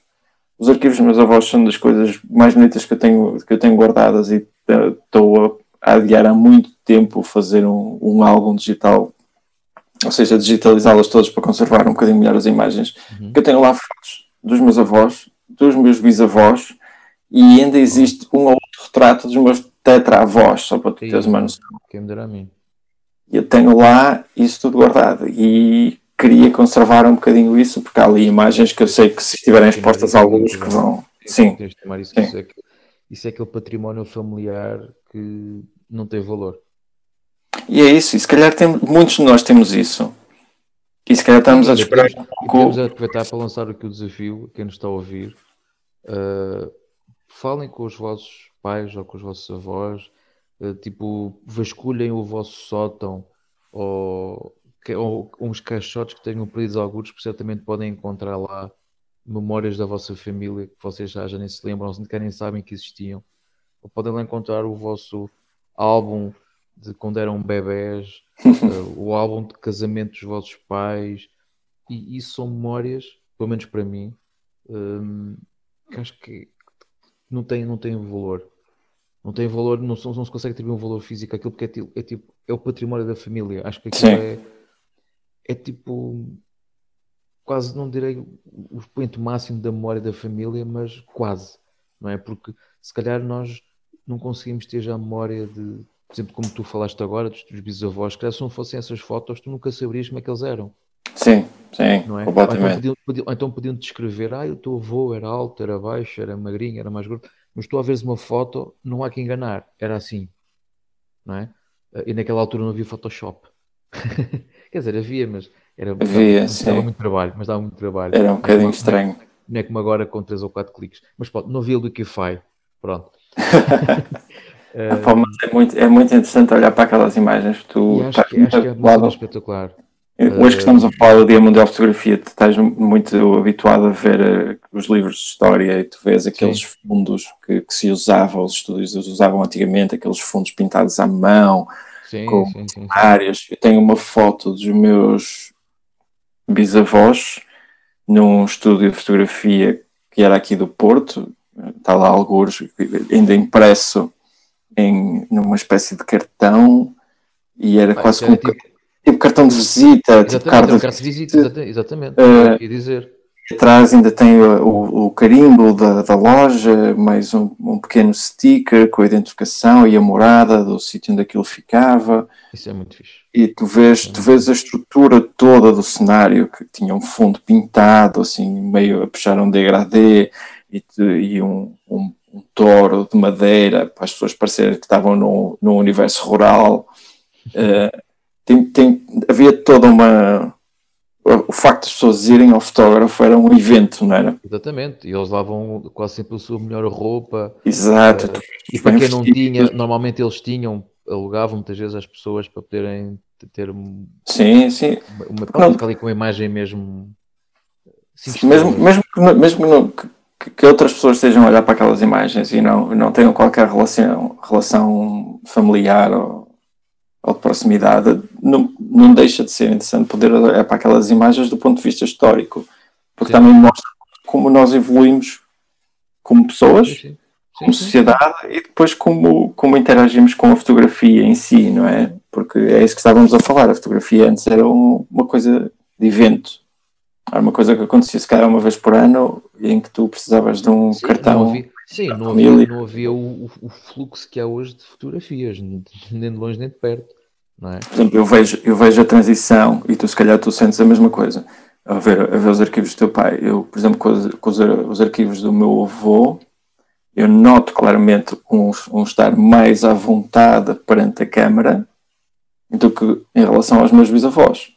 Os arquivos dos meus avós são das coisas mais bonitas que eu tenho, que eu tenho guardadas e eh, estou a adiar há muito tempo fazer um, um álbum digital, ou seja, digitalizá-las todas para conservar um bocadinho melhor as imagens. Uhum. Eu tenho lá fotos dos meus avós, dos meus bisavós e ainda existe um ou outro retrato dos meus tetra-avós, só para tu teres uma noção. Quem me dera a mim. Eu tenho lá isso tudo guardado e queria conservar um bocadinho isso, porque há ali imagens que eu sei que se estiverem expostas a alguns que vão. Sim. Isso, isso, é, isso é aquele património familiar que não tem valor. E é isso, e se calhar tem, muitos de nós temos isso. E se calhar estamos a esperar. um pouco... aproveitar para lançar aqui o desafio, quem nos está a ouvir. Uh, falem com os vossos pais ou com os vossos avós, tipo, vasculhem o vosso sótão ou, ou uns caixotes que tenham perdidos alguns, que certamente podem encontrar lá memórias da vossa família que vocês já, já nem se lembram, ou nem sabem que existiam. Ou podem lá encontrar o vosso álbum de quando eram bebés, uh, o álbum de casamento dos vossos pais, e isso são memórias, pelo menos para mim, um, que acho que não tem, não tem valor. Não tem valor, não, não se consegue atribuir um valor físico aquilo porque é, é, tipo, é o património da família. Acho que aquilo é, é tipo quase não direi o expoente máximo da memória da família, mas quase, não é? Porque se calhar nós não conseguimos ter já a memória de, por exemplo, como tu falaste agora, dos, dos bisavós, que se não fossem essas fotos, tu nunca saberias como é que eles eram. Sim, sim, não é? completamente. Ou então podiam, podiam, então podiam descrever, ah, o teu avô era alto, era baixo, era magrinho, era mais gordo, mas tu a veres uma foto, não há que enganar, era assim, não é? E naquela altura não havia Photoshop. (laughs) Quer dizer, havia, mas era, havia, dava, sim. dava muito trabalho, mas dava muito trabalho. Era um bocadinho estranho. Não é como agora com 3 ou 4 cliques. Mas pode, não havia Liquify. Pronto. (laughs) Uh, é, muito, é muito interessante olhar para aquelas imagens. Tu acho, estás que, acho que é muito espetacular. Hoje que estamos a falar do Dia Mundial de Fotografia, tu estás muito habituado a ver uh, os livros de história e tu vês aqueles Sim. fundos que, que, se usavam, os estúdios usavam antigamente, aqueles fundos pintados à mão, sim, com áreas. Eu tenho uma foto dos meus bisavós num estúdio de fotografia que era aqui do Porto, está lá alguns, ainda impresso em numa espécie de cartão e era quase como tipo, tipo, cartão de visita, tipo carta de visita, visita exatamente, uh, dizer. Atrás ainda tem o, o, o carimbo da, da, loja, mais um, um, pequeno sticker com a identificação e a morada do sítio onde aquilo ficava. Isso é muito fixe. E tu vês, tu vês a estrutura toda do cenário, que tinha um fundo pintado, assim, meio a puxar um degradê e, e um, um um touro de madeira para as pessoas parecerem que estavam no, no universo rural. Uh, tem, tem, havia toda uma. O facto de as pessoas irem ao fotógrafo era um evento, não era? Exatamente, e eles lavam quase sempre a sua melhor roupa. Exato. Uh, e para quem não tinha, normalmente eles tinham, alugavam muitas vezes as pessoas para poderem ter sim, sim. uma, uma, ali com uma imagem mesmo. mesmo, mesmo, mesmo que, que, que, outras pessoas estejam a olhar para aquelas imagens e não, não tenham qualquer relação, relação familiar ou, ou de proximidade, não, não deixa de ser interessante poder olhar para aquelas imagens do ponto de vista histórico, porque sim. também mostra como nós evoluímos como pessoas, sim, sim. como sociedade e depois como, como interagimos com a fotografia em si, não é? Porque é isso que estávamos a falar, a fotografia antes era um, uma coisa de evento, era uma coisa que acontecia se calhar uma vez por ano em que tu precisavas de um sim, cartão. Não havia, sim, não havia, não havia o, o, fluxo que há hoje de fotografias, nem de longe nem de perto. É? Por exemplo, eu vejo, eu vejo a transição e tu se calhar tu sentes a mesma coisa. A ver, a ver os arquivos do teu pai. Eu, por exemplo, com os, com os, os arquivos do meu avô, eu noto claramente um, um estar mais à vontade perante a câmara do que em relação aos meus bisavós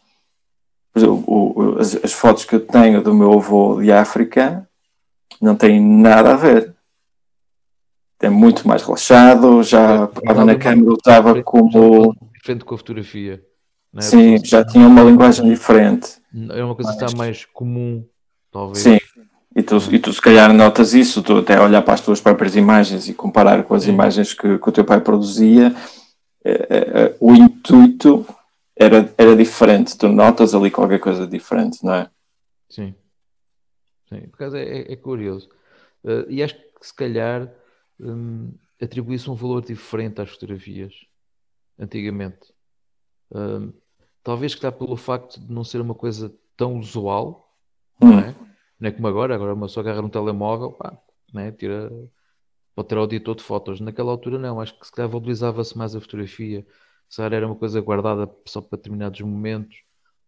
o, o, as, as, fotos que eu tenho do meu avô de África não têm nada a ver. É muito mais relaxado, já pegava na câmera, usava como. Diferente com a fotografia. É? Sim, já tinha uma linguagem diferente. É uma coisa que está mais comum, talvez. Sim, e tu, e tu se calhar notas isso, tu até olhar para as tuas próprias imagens e comparar com as Sim. imagens que, que, o teu pai produzia, é, é, é o intuito era, era diferente. Tu notas ali qualquer coisa diferente, não é? Sim. Sim, por causa é, é, curioso. Uh, e acho que se calhar um, atribuísse um valor diferente às fotografias antigamente. Um, talvez que está pelo facto de não ser uma coisa tão usual, hum. não, é? não é como agora, agora uma só agarra um telemóvel, pá, né? tira, pode ter o dia todo de fotos. Naquela altura não, acho que se calhar valorizava-se mais a fotografia. Se era uma coisa guardada só para determinados momentos,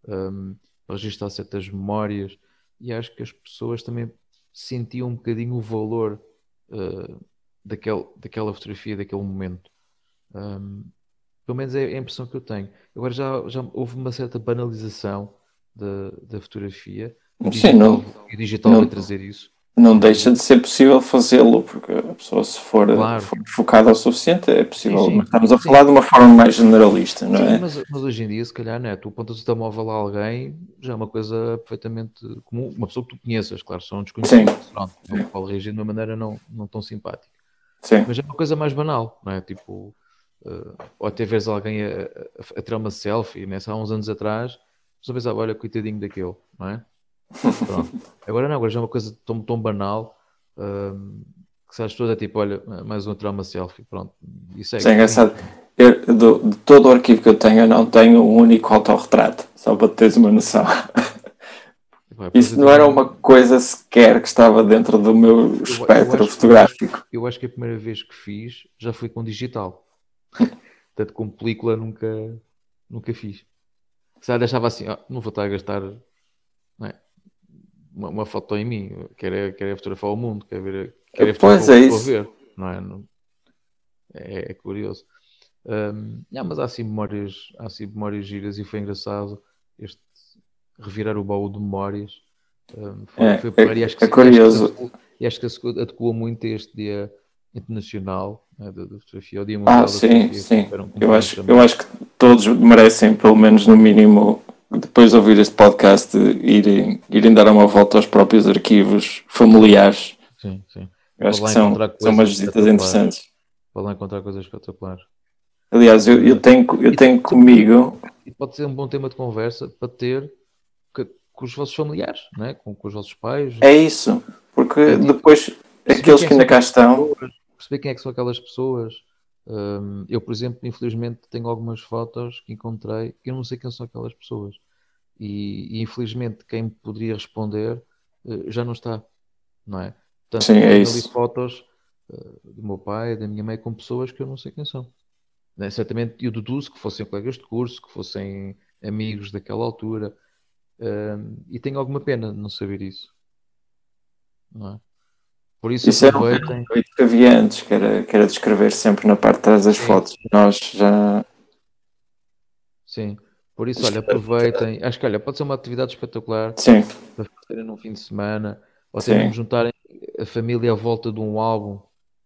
um, para registrar certas memórias, e acho que as pessoas também sentiam um bocadinho o valor uh, daquele, daquela fotografia, daquele momento. Um, pelo menos é a impressão que eu tenho. Agora já, já houve uma certa banalização da, da fotografia. Sim, digital, não, e digital não, vai trazer isso. Não deixa de ser possível fazê-lo, porque a pessoa, se for, claro. for focada o suficiente, é possível. Sim, sim. Mas estamos a sim. falar de uma forma mais generalista, não é? Mas, mas, hoje em dia, se calhar, não é? Tu apontas o telemóvel a alguém, já é uma coisa perfeitamente comum. Uma pessoa que tu conheças, claro, são desconhecidos. Pronto, não pode reagir de uma maneira não, não tão simpática. Sim. Mas é uma coisa mais banal, não é? Tipo, uh, ou até vês alguém a, a, a, tirar uma selfie, né? há uns anos atrás, só pensava, olha, coitadinho daquele, não é? (laughs) Pronto. Agora não, agora já é uma coisa tão, tão banal uh, que se as pessoas é tipo, olha, mais um tirar uma selfie, pronto. Isso é, Isso é engraçado. Eu, do, de todo o arquivo que eu tenho, eu não tenho um único autorretrato, só para teres uma noção. (laughs) Isso não era uma coisa sequer que estava dentro do meu espectro eu, eu fotográfico. eu acho que a primeira vez que fiz já foi com digital. (laughs) Portanto, com película nunca, nunca fiz. Se deixava assim, oh, não vou estar a gastar é? uma, uma, foto em mim, quero, quero fotografar o mundo, quero ver, quero pois é isso. ver. Não é? Não, é, é, curioso. Um, yeah, mas há assim memórias, há assim memórias giras e foi engraçado este revirar o baú de memórias. Um, foi, é, foi, é, acho que, é curioso. E acho que adequou muito a este dia internacional né, da, fotografia, o Dia Mundial ah, sim, sim. eu, acho, eu acho que todos merecem, pelo menos no mínimo, depois de ouvir este podcast, irem, irem dar uma volta aos próprios arquivos familiares. Sim, sim. Eu acho que são, são umas visitas interessantes. Para lá encontrar coisas espetaculares. Aliás, eu, eu tenho, eu tenho comigo. Pode ser um bom tema de conversa para ter com os vossos familiares, não é? com, com os vossos pais. É isso, porque é, tipo, depois aqueles que ainda cá estão. Perceber quem é que são aquelas pessoas. Um, eu, por exemplo, infelizmente tenho algumas fotos que encontrei que eu não sei quem são aquelas pessoas. E, e infelizmente quem poderia responder uh, já não está, não é? Portanto, Sim, é isso. fotos uh, do meu pai, da minha mãe com pessoas que eu não sei quem são. Né? Certamente eu deduzo que fossem colegas de curso, que fossem amigos daquela altura. e tenho alguma pena de não saber isso. Não é? Por isso, isso aproveitem. Era um que havia antes, que era, que era descrever sempre na parte de trás das Sim. fotos. Nós já. Sim, por isso, olha, aproveitem. Acho que, olha, pode ser uma atividade espetacular Sim. para fazerem num fim de semana. Ou até mesmo juntarem a família à volta de um álbum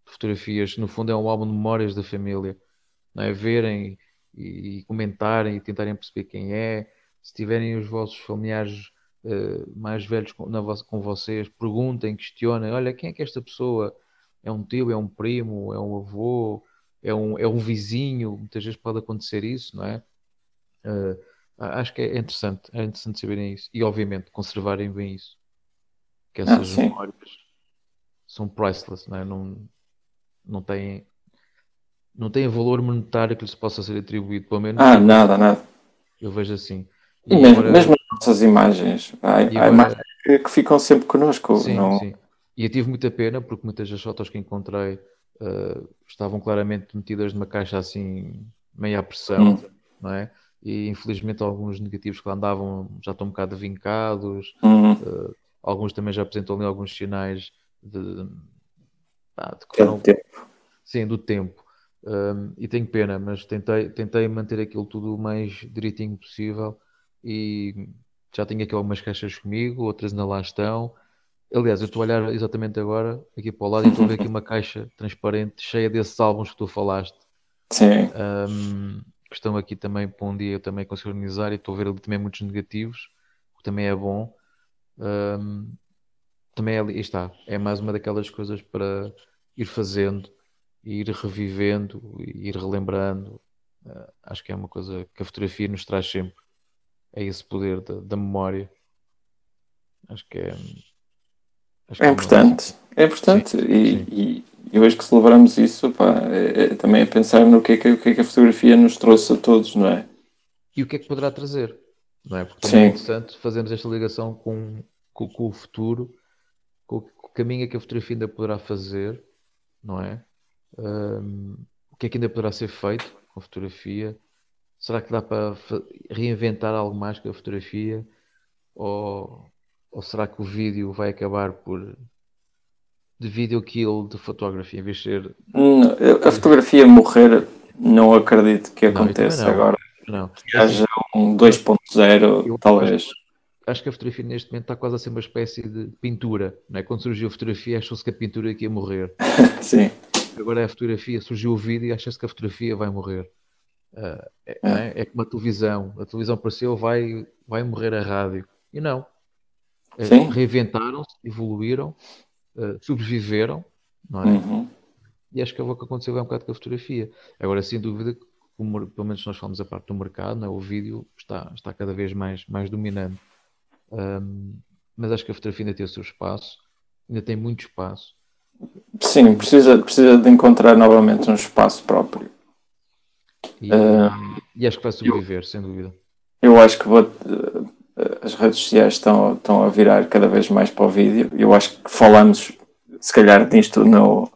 de fotografias. No fundo, é um álbum de memórias da família. Não é? Verem e, e comentarem e tentarem perceber quem é. Se tiverem os vossos familiares uh, mais velhos com, na, com vocês, perguntem, questionem, olha, quem é que esta pessoa é um tio, é um primo, é um avô, é um, é um vizinho, muitas vezes pode acontecer isso, não é? Uh, acho que é interessante, é interessante saberem isso e obviamente conservarem bem isso. Que ah, essas ah, memórias são priceless, não é? Não, não têm não têm valor monetário que lhes possa ser atribuído, pelo menos. Ah, nada, nada. Eu vejo assim. E, mesmo, agora... mesmo nossas imagens, há, agora... há imagens que, que, ficam sempre connosco. Sim, não... sim. E eu tive muita pena porque muitas das fotos que encontrei uh, estavam claramente metidas numa caixa assim, meia à pressão, hum. não é? E infelizmente alguns negativos que lá andavam já estão um bocado vincados, hum. uh, alguns também já apresentam ali alguns sinais de, ah, de que foram, tempo. Sim, do tempo. Um, e tenho pena, mas tentei, tentei manter aquilo tudo o mais direitinho possível e já tenho aqui algumas caixas comigo, outras ainda lá estão. Aliás, eu estou a olhar exatamente agora aqui para o lado e estou a ver aqui uma caixa transparente cheia desses álbuns que tu falaste. Sim. Um, que estão aqui também para um dia eu também consigo organizar e estou a ver ali também muitos negativos, o que também é bom. Um, também é, está, é mais uma daquelas coisas para ir fazendo, ir revivendo, ir relembrando. Uh, acho que é uma coisa que a fotografia nos traz sempre é esse poder da, da memória. Acho que é. Acho é, que é importante. É importante. Sim, e, sim. E, e hoje que celebramos isso, pá, é, é, também é pensar no que é que, o que é que a fotografia nos trouxe a todos, não é? E o que é que poderá trazer, não é? Porque também é interessante fazermos esta ligação com, com, com o futuro, com, com, o caminho que a fotografia ainda poderá fazer, não é? Um, o que é que ainda poderá ser feito com a fotografia? Será que dá para reinventar algo mais com a fotografia? Ou, ou será que o vídeo vai acabar por de video kill de fotografia em vez de ser. Não, a fotografia morrer, não acredito que aconteça agora. Não. Que haja um 2.0, talvez. Acho, acho, que a fotografia neste momento está quase a ser uma espécie de pintura. Não é? Quando surgiu a fotografia, achou-se que a pintura ia morrer. (laughs) Sim. Agora é a fotografia, surgiu o vídeo e acha-se que a fotografia vai morrer. Uh, é, é? é, como a televisão. A televisão apareceu, vai, vai morrer a rádio. E não. É, reinventaram-se, evoluíram, uh, sobreviveram, não é? Uhum. E acho que é o que aconteceu é um bocado com a fotografia. Agora, sem dúvida, como, pelo menos nós falamos a parte do mercado, não é? o vídeo está, está cada vez mais, mais dominante. Um, mas acho que a fotografia ainda tem o seu espaço, ainda tem muito espaço. Sim, precisa, precisa de encontrar novamente um espaço próprio. E, uh, e acho que vai sobreviver, eu, sem dúvida. Eu acho que vou, as redes sociais estão, estão a virar cada vez mais para o vídeo. Eu acho que falamos, se calhar, disto no,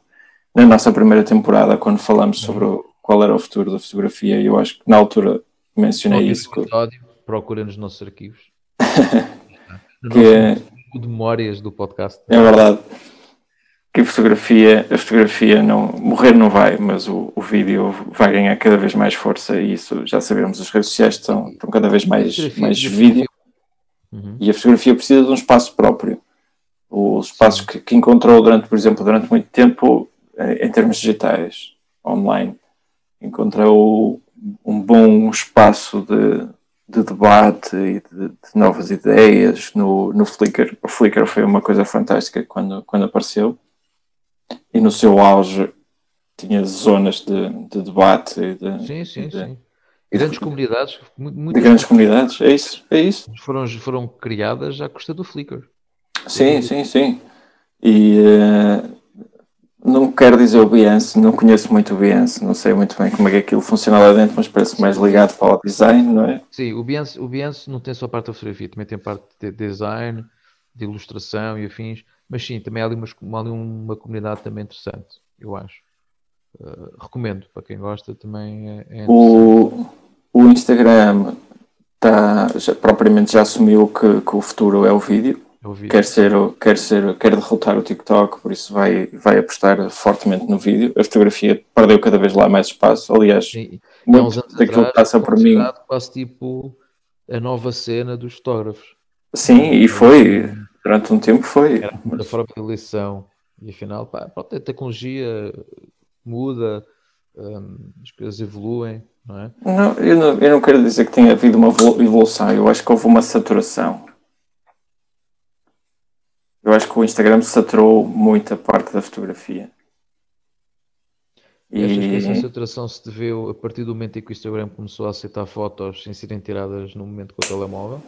na nossa primeira temporada, quando falamos sobre o, qual era o futuro da fotografia. Eu acho que na altura mencionei isso. Episódio, procura nos nossos arquivos. (laughs) que é, de memórias do podcast. É verdade que a fotografia, a fotografia não, morrer não vai, mas o, o vídeo vai ganhar cada vez mais força e isso já sabemos, as redes sociais estão, estão cada vez mais, mais vídeo uhum. e a fotografia precisa de um espaço próprio. Os espaços que, que, encontrou durante, por exemplo, durante muito tempo em, em termos digitais, online, encontrou um bom espaço de, de debate e de, de, novas ideias no, no Flickr. O Flickr foi uma coisa fantástica quando, quando apareceu e no seu auge tinha zonas de, de debate e de, sim, sim, de, sim. grandes comunidades muito, de grandes comunidades, é isso, é isso. Foram, foram criadas à custa do Flickr. Sim, sim, sim. E uh, não quero dizer o Behance, não conheço muito o Behance, não sei muito bem como é que aquilo funciona lá dentro, mas parece mais ligado para o design, não é? Sim, o Behance, o Behance não tem só parte da fotografia, também tem parte de design, de ilustração e afins. Mas sim, também há ali uma, ali uma comunidade também interessante, eu acho. Uh, recomendo para quem gosta também é, é o, o Instagram tá, já, propriamente já assumiu que, que o futuro é o vídeo. É o vídeo. Quer, ser, quer, ser, quer derrotar o TikTok, por isso vai, vai apostar fortemente no vídeo. A fotografia perdeu cada vez lá mais espaço. Aliás, sim. muito daquilo que passa por mim. Quase tipo a nova cena dos fotógrafos. Sim, e foi durante um tempo foi. Era da forma de eleição. E afinal, pá, pronto, a tecnologia muda, um, as coisas evoluem, não é? Não eu, não, eu não quero dizer que tenha havido uma evolução, eu acho que houve uma saturação. Eu acho que o Instagram saturou muito a parte da fotografia. E achas que essa saturação se deveu a partir do momento em que o Instagram começou a aceitar fotos sem serem tiradas no momento com o telemóvel?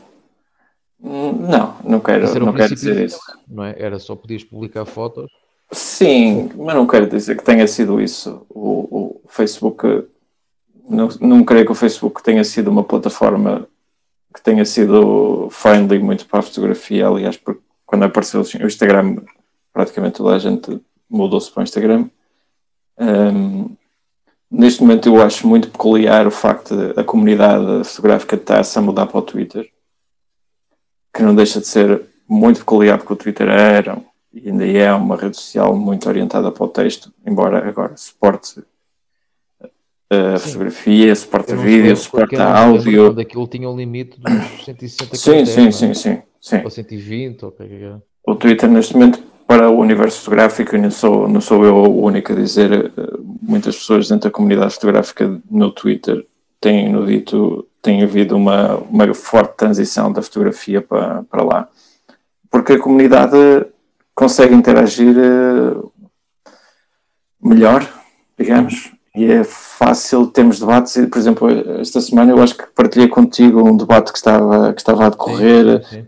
Não, não quero, não quero dizer isso. Não é? Era só podias publicar fotos? Sim, mas não quero dizer que tenha sido isso. O, o Facebook, não, não creio que o Facebook tenha sido uma plataforma que tenha sido friendly muito para a fotografia. Aliás, porque quando apareceu o Instagram, praticamente toda a gente mudou-se para o Instagram. Um, neste momento, eu acho muito peculiar o facto de a comunidade fotográfica estar-se a mudar para o Twitter que não deixa de ser muito peculiar, porque o Twitter era e ainda é uma rede social muito orientada para o texto, embora agora suporte a uh, fotografia, suporte vídeo, suporte áudio. Daquilo tinha um limite dos 160 sim, sim, sim, sim, sim. Ou 120, ou o é O Twitter, neste momento, para o universo fotográfico, e não sou, não sou eu o único a dizer, uh, muitas pessoas dentro da comunidade fotográfica no Twitter têm no dito tem havido uma, uma forte transição da fotografia para, para lá, porque a comunidade consegue interagir uh, melhor, digamos, e é fácil, temos debates, por exemplo, esta semana eu acho que partilhei contigo um debate que estava, que estava a decorrer sim, sim.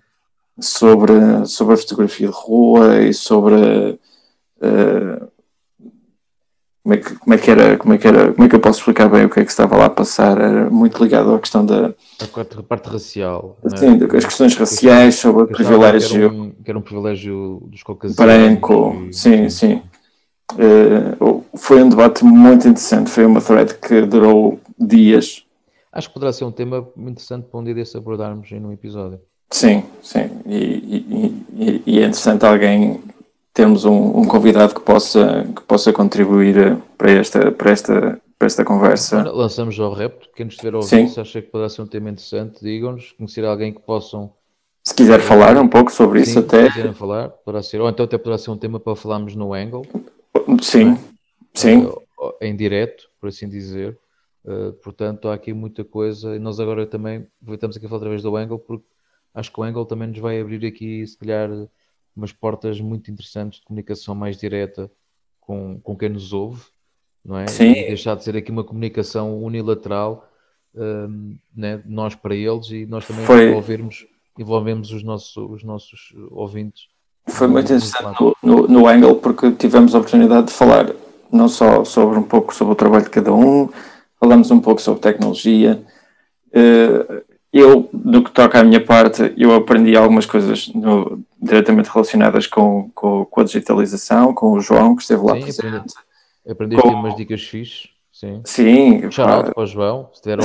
Sobre, sobre a fotografia de rua e sobre uh, como é que, como é que era, como é que era, como é que eu posso explicar bem o que é que estava lá a passar? Era muito ligado à questão da a parte racial. Sim, né? as questões raciais, sobre o privilégio. Que era, um, que era um privilégio dos caucasianos. Branco, e, sim, sim. Uh, foi um debate muito interessante, foi uma thread que durou dias. Acho que poderá ser um tema muito interessante para um dia desse abordarmos em um episódio. Sim, sim. E, e, e, e é interessante alguém termos um, um, convidado que possa, que possa contribuir eh, para esta, para esta, para esta conversa. Agora lançamos ao repto, quem nos estiver a ouvir, se acha que poderá ser um tema interessante, digam-nos, conhecer alguém que possam. Se quiser falar um pouco sobre Sim, isso até. Se quiserem falar, poderá ser, ou então até poderá ser um tema para falarmos no Angle. Sim, é? sim. Em direto, por assim dizer. Uh, portanto, há aqui muita coisa e nós agora também estamos aqui a falar através do Angle porque acho que o Angle também nos vai abrir aqui, se calhar, umas portas muito interessantes de comunicação mais direta com, com quem nos ouve, não é? Sim. E deixar de ser aqui uma comunicação unilateral, um, né? nós para eles e nós também Foi... envolvermos, envolvemos os nossos, os nossos ouvintes. Foi muito interessante no, no, no Angle porque tivemos a oportunidade de falar não só sobre um pouco sobre o trabalho de cada um, falamos um pouco sobre tecnologia. Uh, eu, no que toca à minha parte, eu aprendi algumas coisas no, diretamente relacionadas com, com, com, a digitalização, com o João, que esteve lá sim, presente. Aprendi, aprendeste com... umas dicas fixes, sim. Sim. Shout para o João, se tiver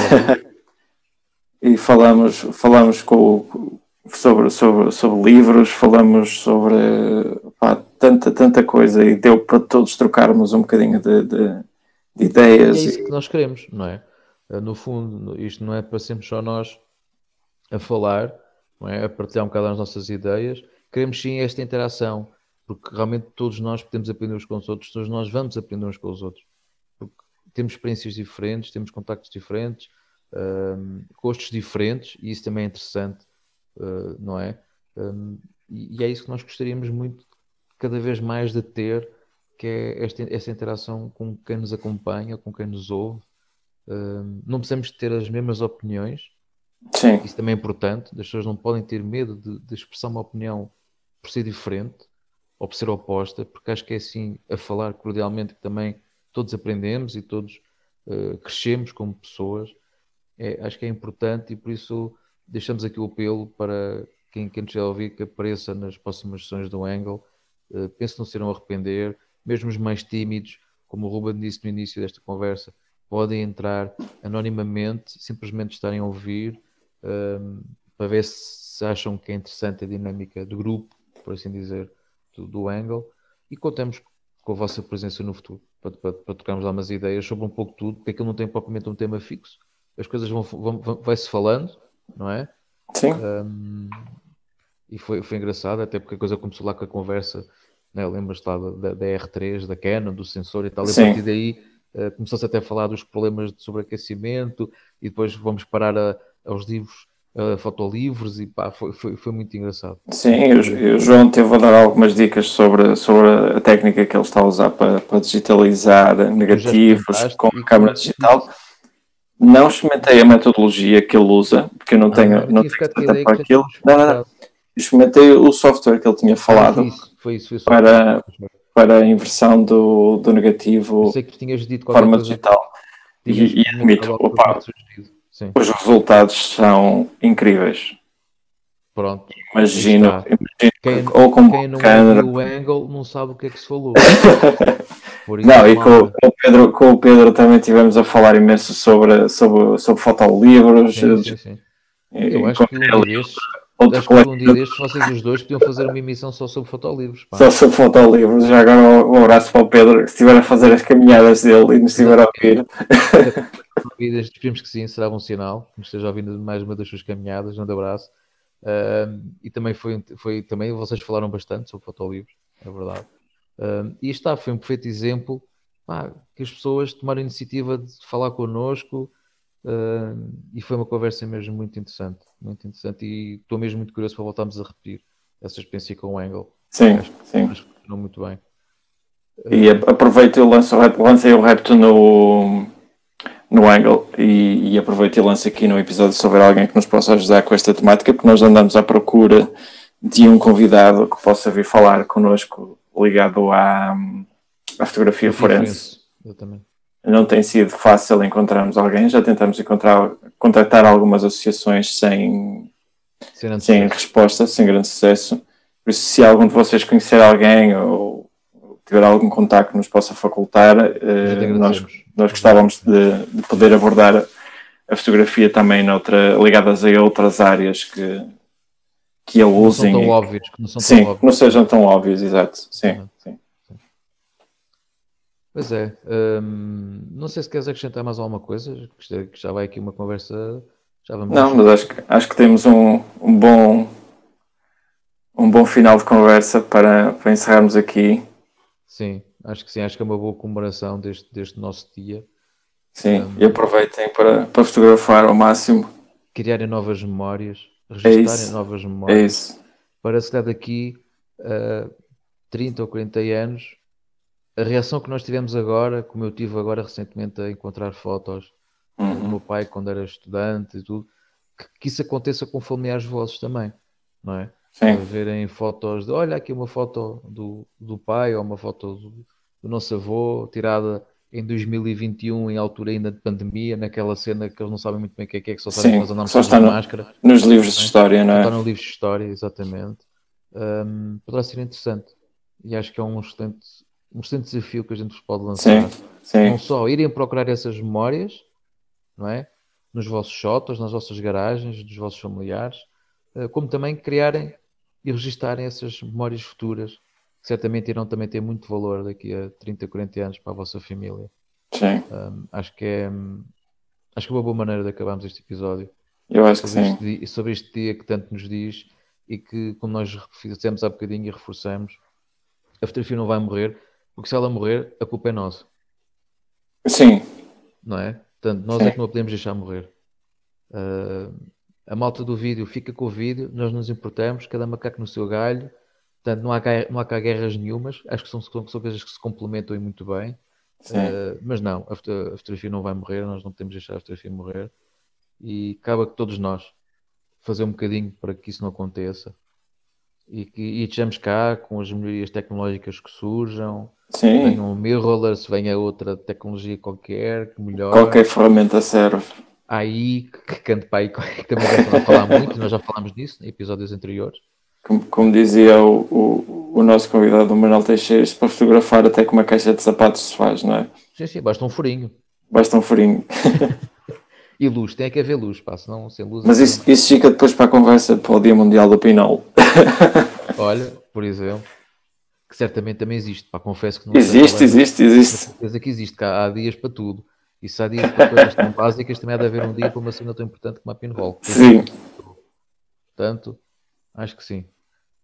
E falamos, falamos com, sobre, sobre, sobre livros, falamos sobre pá, tanta, tanta coisa e deu para todos trocarmos um bocadinho de, de, de ideias. E é isso que nós queremos, não é? No fundo, isto não é para sempre só nós a falar, é? a partilhar um bocado as nossas ideias. Queremos sim esta interação, porque realmente todos nós podemos aprender uns com os outros, todos nós vamos aprender uns com os outros. Porque temos experiências diferentes, temos contactos diferentes, um, gostos diferentes, e isso também é interessante, uh, não é? Um, e, e, é isso que nós gostaríamos muito, cada vez mais, de ter, que é esta, esta interação com quem nos acompanha, com quem nos ouve. Um, não precisamos ter as mesmas opiniões, Sim. Isso também é importante. As pessoas não podem ter medo de, de, expressar uma opinião por ser diferente ou por ser oposta, porque acho que é assim a falar cordialmente que também todos aprendemos e todos uh, crescemos como pessoas. É, acho que é importante e por isso deixamos aqui o apelo para quem, quem nos a ouvir que apareça nas próximas sessões do Angle. Uh, penso não se irão arrepender, mesmo os mais tímidos, como o Ruben disse no início desta conversa, podem entrar anonimamente, simplesmente estarem a ouvir um, para ver se acham que é interessante a dinâmica do grupo, por assim dizer, do, do Angle, e contamos com a vossa presença no futuro, para, para, para tocarmos lá umas ideias sobre um pouco tudo, porque aquilo não tem propriamente um tema fixo, as coisas vão, vão, vão vai-se falando, não é? Sim. Um, e foi, foi engraçado, até porque a coisa começou lá com a conversa, né? lembras-te lá da, da, R3, da Canon, do sensor e tal, e a partir daí uh, começou-se até a falar dos problemas de sobreaquecimento, e depois vamos parar a, aos livros, uh, fotolivros e pá, foi, foi, foi muito engraçado. Sim, o, João teve a dar algumas dicas sobre, sobre a técnica que ele está a usar para, para digitalizar negativos com a câmera digital. Não experimentei a metodologia que ele usa, porque eu não ah, tenho, não, não tenho para aquilo. Não, não, não. Experimentei o software que ele tinha falado ah, isso, foi isso, foi para, para a inversão do, do negativo de forma digital. E, e admito, opa, Sim. Os resultados são incríveis. Pronto. Imagino, imagino quem, ou com quem não câmera. o angle não sabe o que é que se falou. (laughs) não, e com, com, o Pedro, com o Pedro também tivemos a falar imenso sobre, sobre, sobre fotolivros. Sim, sim, sim. Eu acho que um dia destes, Outro acho que um dia destes vocês os dois podiam fazer uma emissão só sobre fotolivros. Pá. Só sobre fotolivros. Já agora um abraço para o Pedro que estiver a fazer as caminhadas dele e nos estiver a ouvir. (laughs) Esperemos que sim, será um sinal que nos esteja ouvindo mais uma das suas caminhadas. Um abraço. Uh, e também foi, foi também vocês falaram bastante sobre fotolivros, é verdade. Uh, e está, foi um perfeito exemplo pá, que as pessoas tomaram a iniciativa de falar connosco uh, e foi uma conversa mesmo muito interessante, muito interessante e estou mesmo muito curioso para voltarmos a repetir essa experiência com o Angle. Sim, acho, sim. Acho que funcionou muito bem. E aproveito e lanço, lancei o repto no, no Angle e, e aproveito e lanço aqui no episódio se houver alguém que nos possa ajudar com esta temática, porque nós andamos à procura de um convidado que possa vir falar connosco ligado à, à fotografia forense. Exatamente. Não tem sido fácil encontrarmos alguém, já tentamos encontrar, contactar algumas associações sem, sem, sem resposta, sem grande sucesso. Por isso, se algum de vocês conhecer alguém ou tiver algum contacto que nos possa facultar, eh, nós, nós gostávamos de, de, poder abordar a fotografia também noutra, ligadas a outras áreas que, que ele usem. Não são tão óbvios. Que não são sim, tão não sejam tão óbvios, exato. Sim, uhum. Pois é. Hum, não sei se queres acrescentar mais alguma coisa, que já vai aqui uma conversa. Já vamos não, mas acho que, acho que temos um, um bom um bom final de conversa para, para encerrarmos aqui. Sim, acho que sim, acho que é uma boa comemoração deste, deste nosso dia. Sim, um, e aproveitem para, para fotografar ao máximo. Criarem novas memórias, registarem é novas memórias. É isso. Para se daqui a uh, 30 ou 40 anos a reação que nós tivemos agora, como eu tive agora recentemente a encontrar fotos uhum. do meu pai quando era estudante e tudo, que, que, isso aconteça com familiares vossos também, não é? Sim. A verem fotos de olha aqui uma foto do, do pai ou uma foto do, do nosso avô tirada em 2021, em altura ainda de pandemia, naquela cena que eles não sabem muito bem o que é que é, que só sabem que nós andamos só está no, máscara. Nos livros de história, não é? Está nos livros de história, exatamente. Um, poderá ser interessante. E acho que é um excelente, um excelente desafio que a gente vos pode lançar. Sim, sim. Não só irem procurar essas memórias, não é? Nos vossos shotos, nas vossas garagens, dos vossos familiares, eh, como também criarem e registarem essas memórias futuras, que certamente irão também ter muito valor daqui a 30, 40 anos para a vossa família. Sim. Um, acho que é acho que é uma boa maneira de acabarmos este episódio. Eu acho que sim. Este dia, sobre este dia que tanto nos diz e que, como nós fizemos há bocadinho e reforçamos, a fotografia não vai morrer, porque se ela morrer, a culpa é nossa. Sim. Não é? Portanto, nós Sim. é que não a podemos deixar morrer. Uh, a malta do vídeo fica com o vídeo, nós nos importamos, cada macaco no seu galho. Portanto, não há, não há cá guerras nenhumas. Acho que são, são coisas que se complementam e muito bem. Uh, mas não, a, a, fotografia não vai morrer, nós não podemos deixar a fotografia morrer. E cabe que todos nós fazer um bocadinho para que isso não aconteça. E que e estejamos cá com as melhorias tecnológicas que surjam, Sim. Venha um mirrorless, venha outra tecnologia qualquer que melhore. Qualquer ferramenta serve. Aí, que canto para aí, (laughs) que também já falar muito, nós já falámos disso em episódios anteriores. Como, como dizia o, o, o, nosso convidado, o Manuel Teixeira, para fotografar até com uma caixa de sapatos se faz, não é? Sim, sim, basta um furinho. Basta um furinho. (laughs) e luz, tem que haver luz, pá, senão sem luz. Mas isso, isso fica depois para a conversa para o Dia Mundial do Pinol. (laughs) Olha, por exemplo que certamente também existe. Pá, confesso que não Existe, existe, existe. certeza que existe, que há, dias para tudo. E se há dias para coisas tão básicas, também há de haver um dia para uma cena tão importante como a pinball. Sim. Portanto, acho que sim.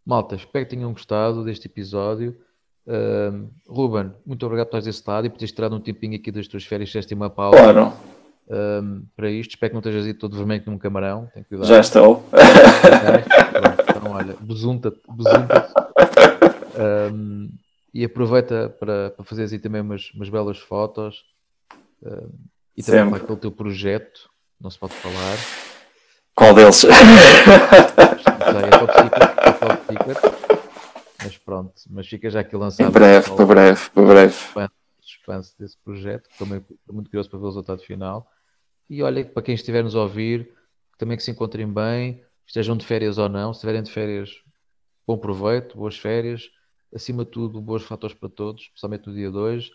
Malta, espero que tenham gostado deste episódio. Uh, Ruben, muito obrigado por teres estado e por teres tirado um tempinho aqui das tuas férias, fizeste uma pausa. Claro. Um, para isto, espero que não estejas ido todo vermelho num camarão. Tem cuidado. Já estou. Pronto, então, olha, besunta-te, besunta-te. Um, e aproveita para, para fazer aí também umas, umas belas fotos um, e também para aquele teu projeto, não se pode falar. Qual deles? é top secret, é top secret. Mas pronto, mas fica já aqui lançado. Em breve, para breve, para breve. Suspense desse projeto, também estou muito curioso para ver o resultado final. E olha, para quem estiver nos a ouvir, também que se encontrem bem, estejam de férias ou não, se estiverem de férias, bom proveito, boas férias acima de tudo, bons fatores para todos, especialmente no dia 2.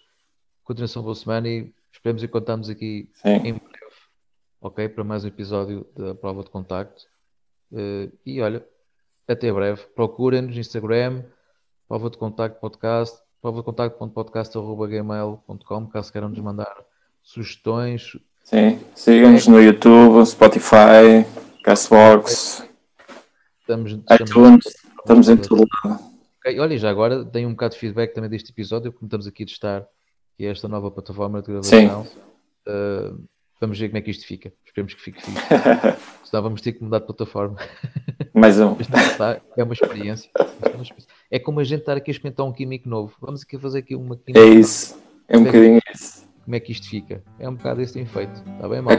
Continuação boa semana e esperemos encontrarmos aqui Sim. em breve, ok? Para mais um episódio da prova de contacto. Uh, e olha, até breve. Procurem-nos no Instagram, prova de contacto podcast, prova de contacto.podcast.gmail.com, caso queiram nos mandar sugestões. Sim, sigam-nos no YouTube, Spotify, Castbox, estamos, estamos iTunes, estamos em todo lado. Okay, olha, já agora tenho um bocado de feedback também deste episódio, como estamos aqui a testar que é esta nova plataforma de gravação. Uh, vamos ver como é que isto fica. Esperemos que fique fixe. (laughs) Senão vamos ter que mudar de plataforma. (laughs) Mais um. é uma experiência. É como a gente estar aqui a experimentar um químico novo. Vamos aqui fazer aqui uma química. É isso. É um bocadinho isso. Como é que isto fica? É um bocado esse efeito. Está bem, mal?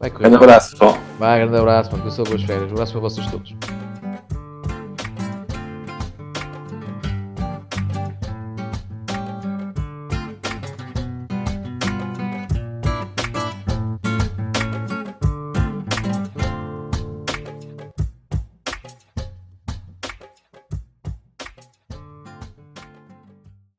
Vai correr. Grande abraço, pessoal. Vai, grande abraço, mano. Que eu sou boas férias. Um abraço para vocês todos.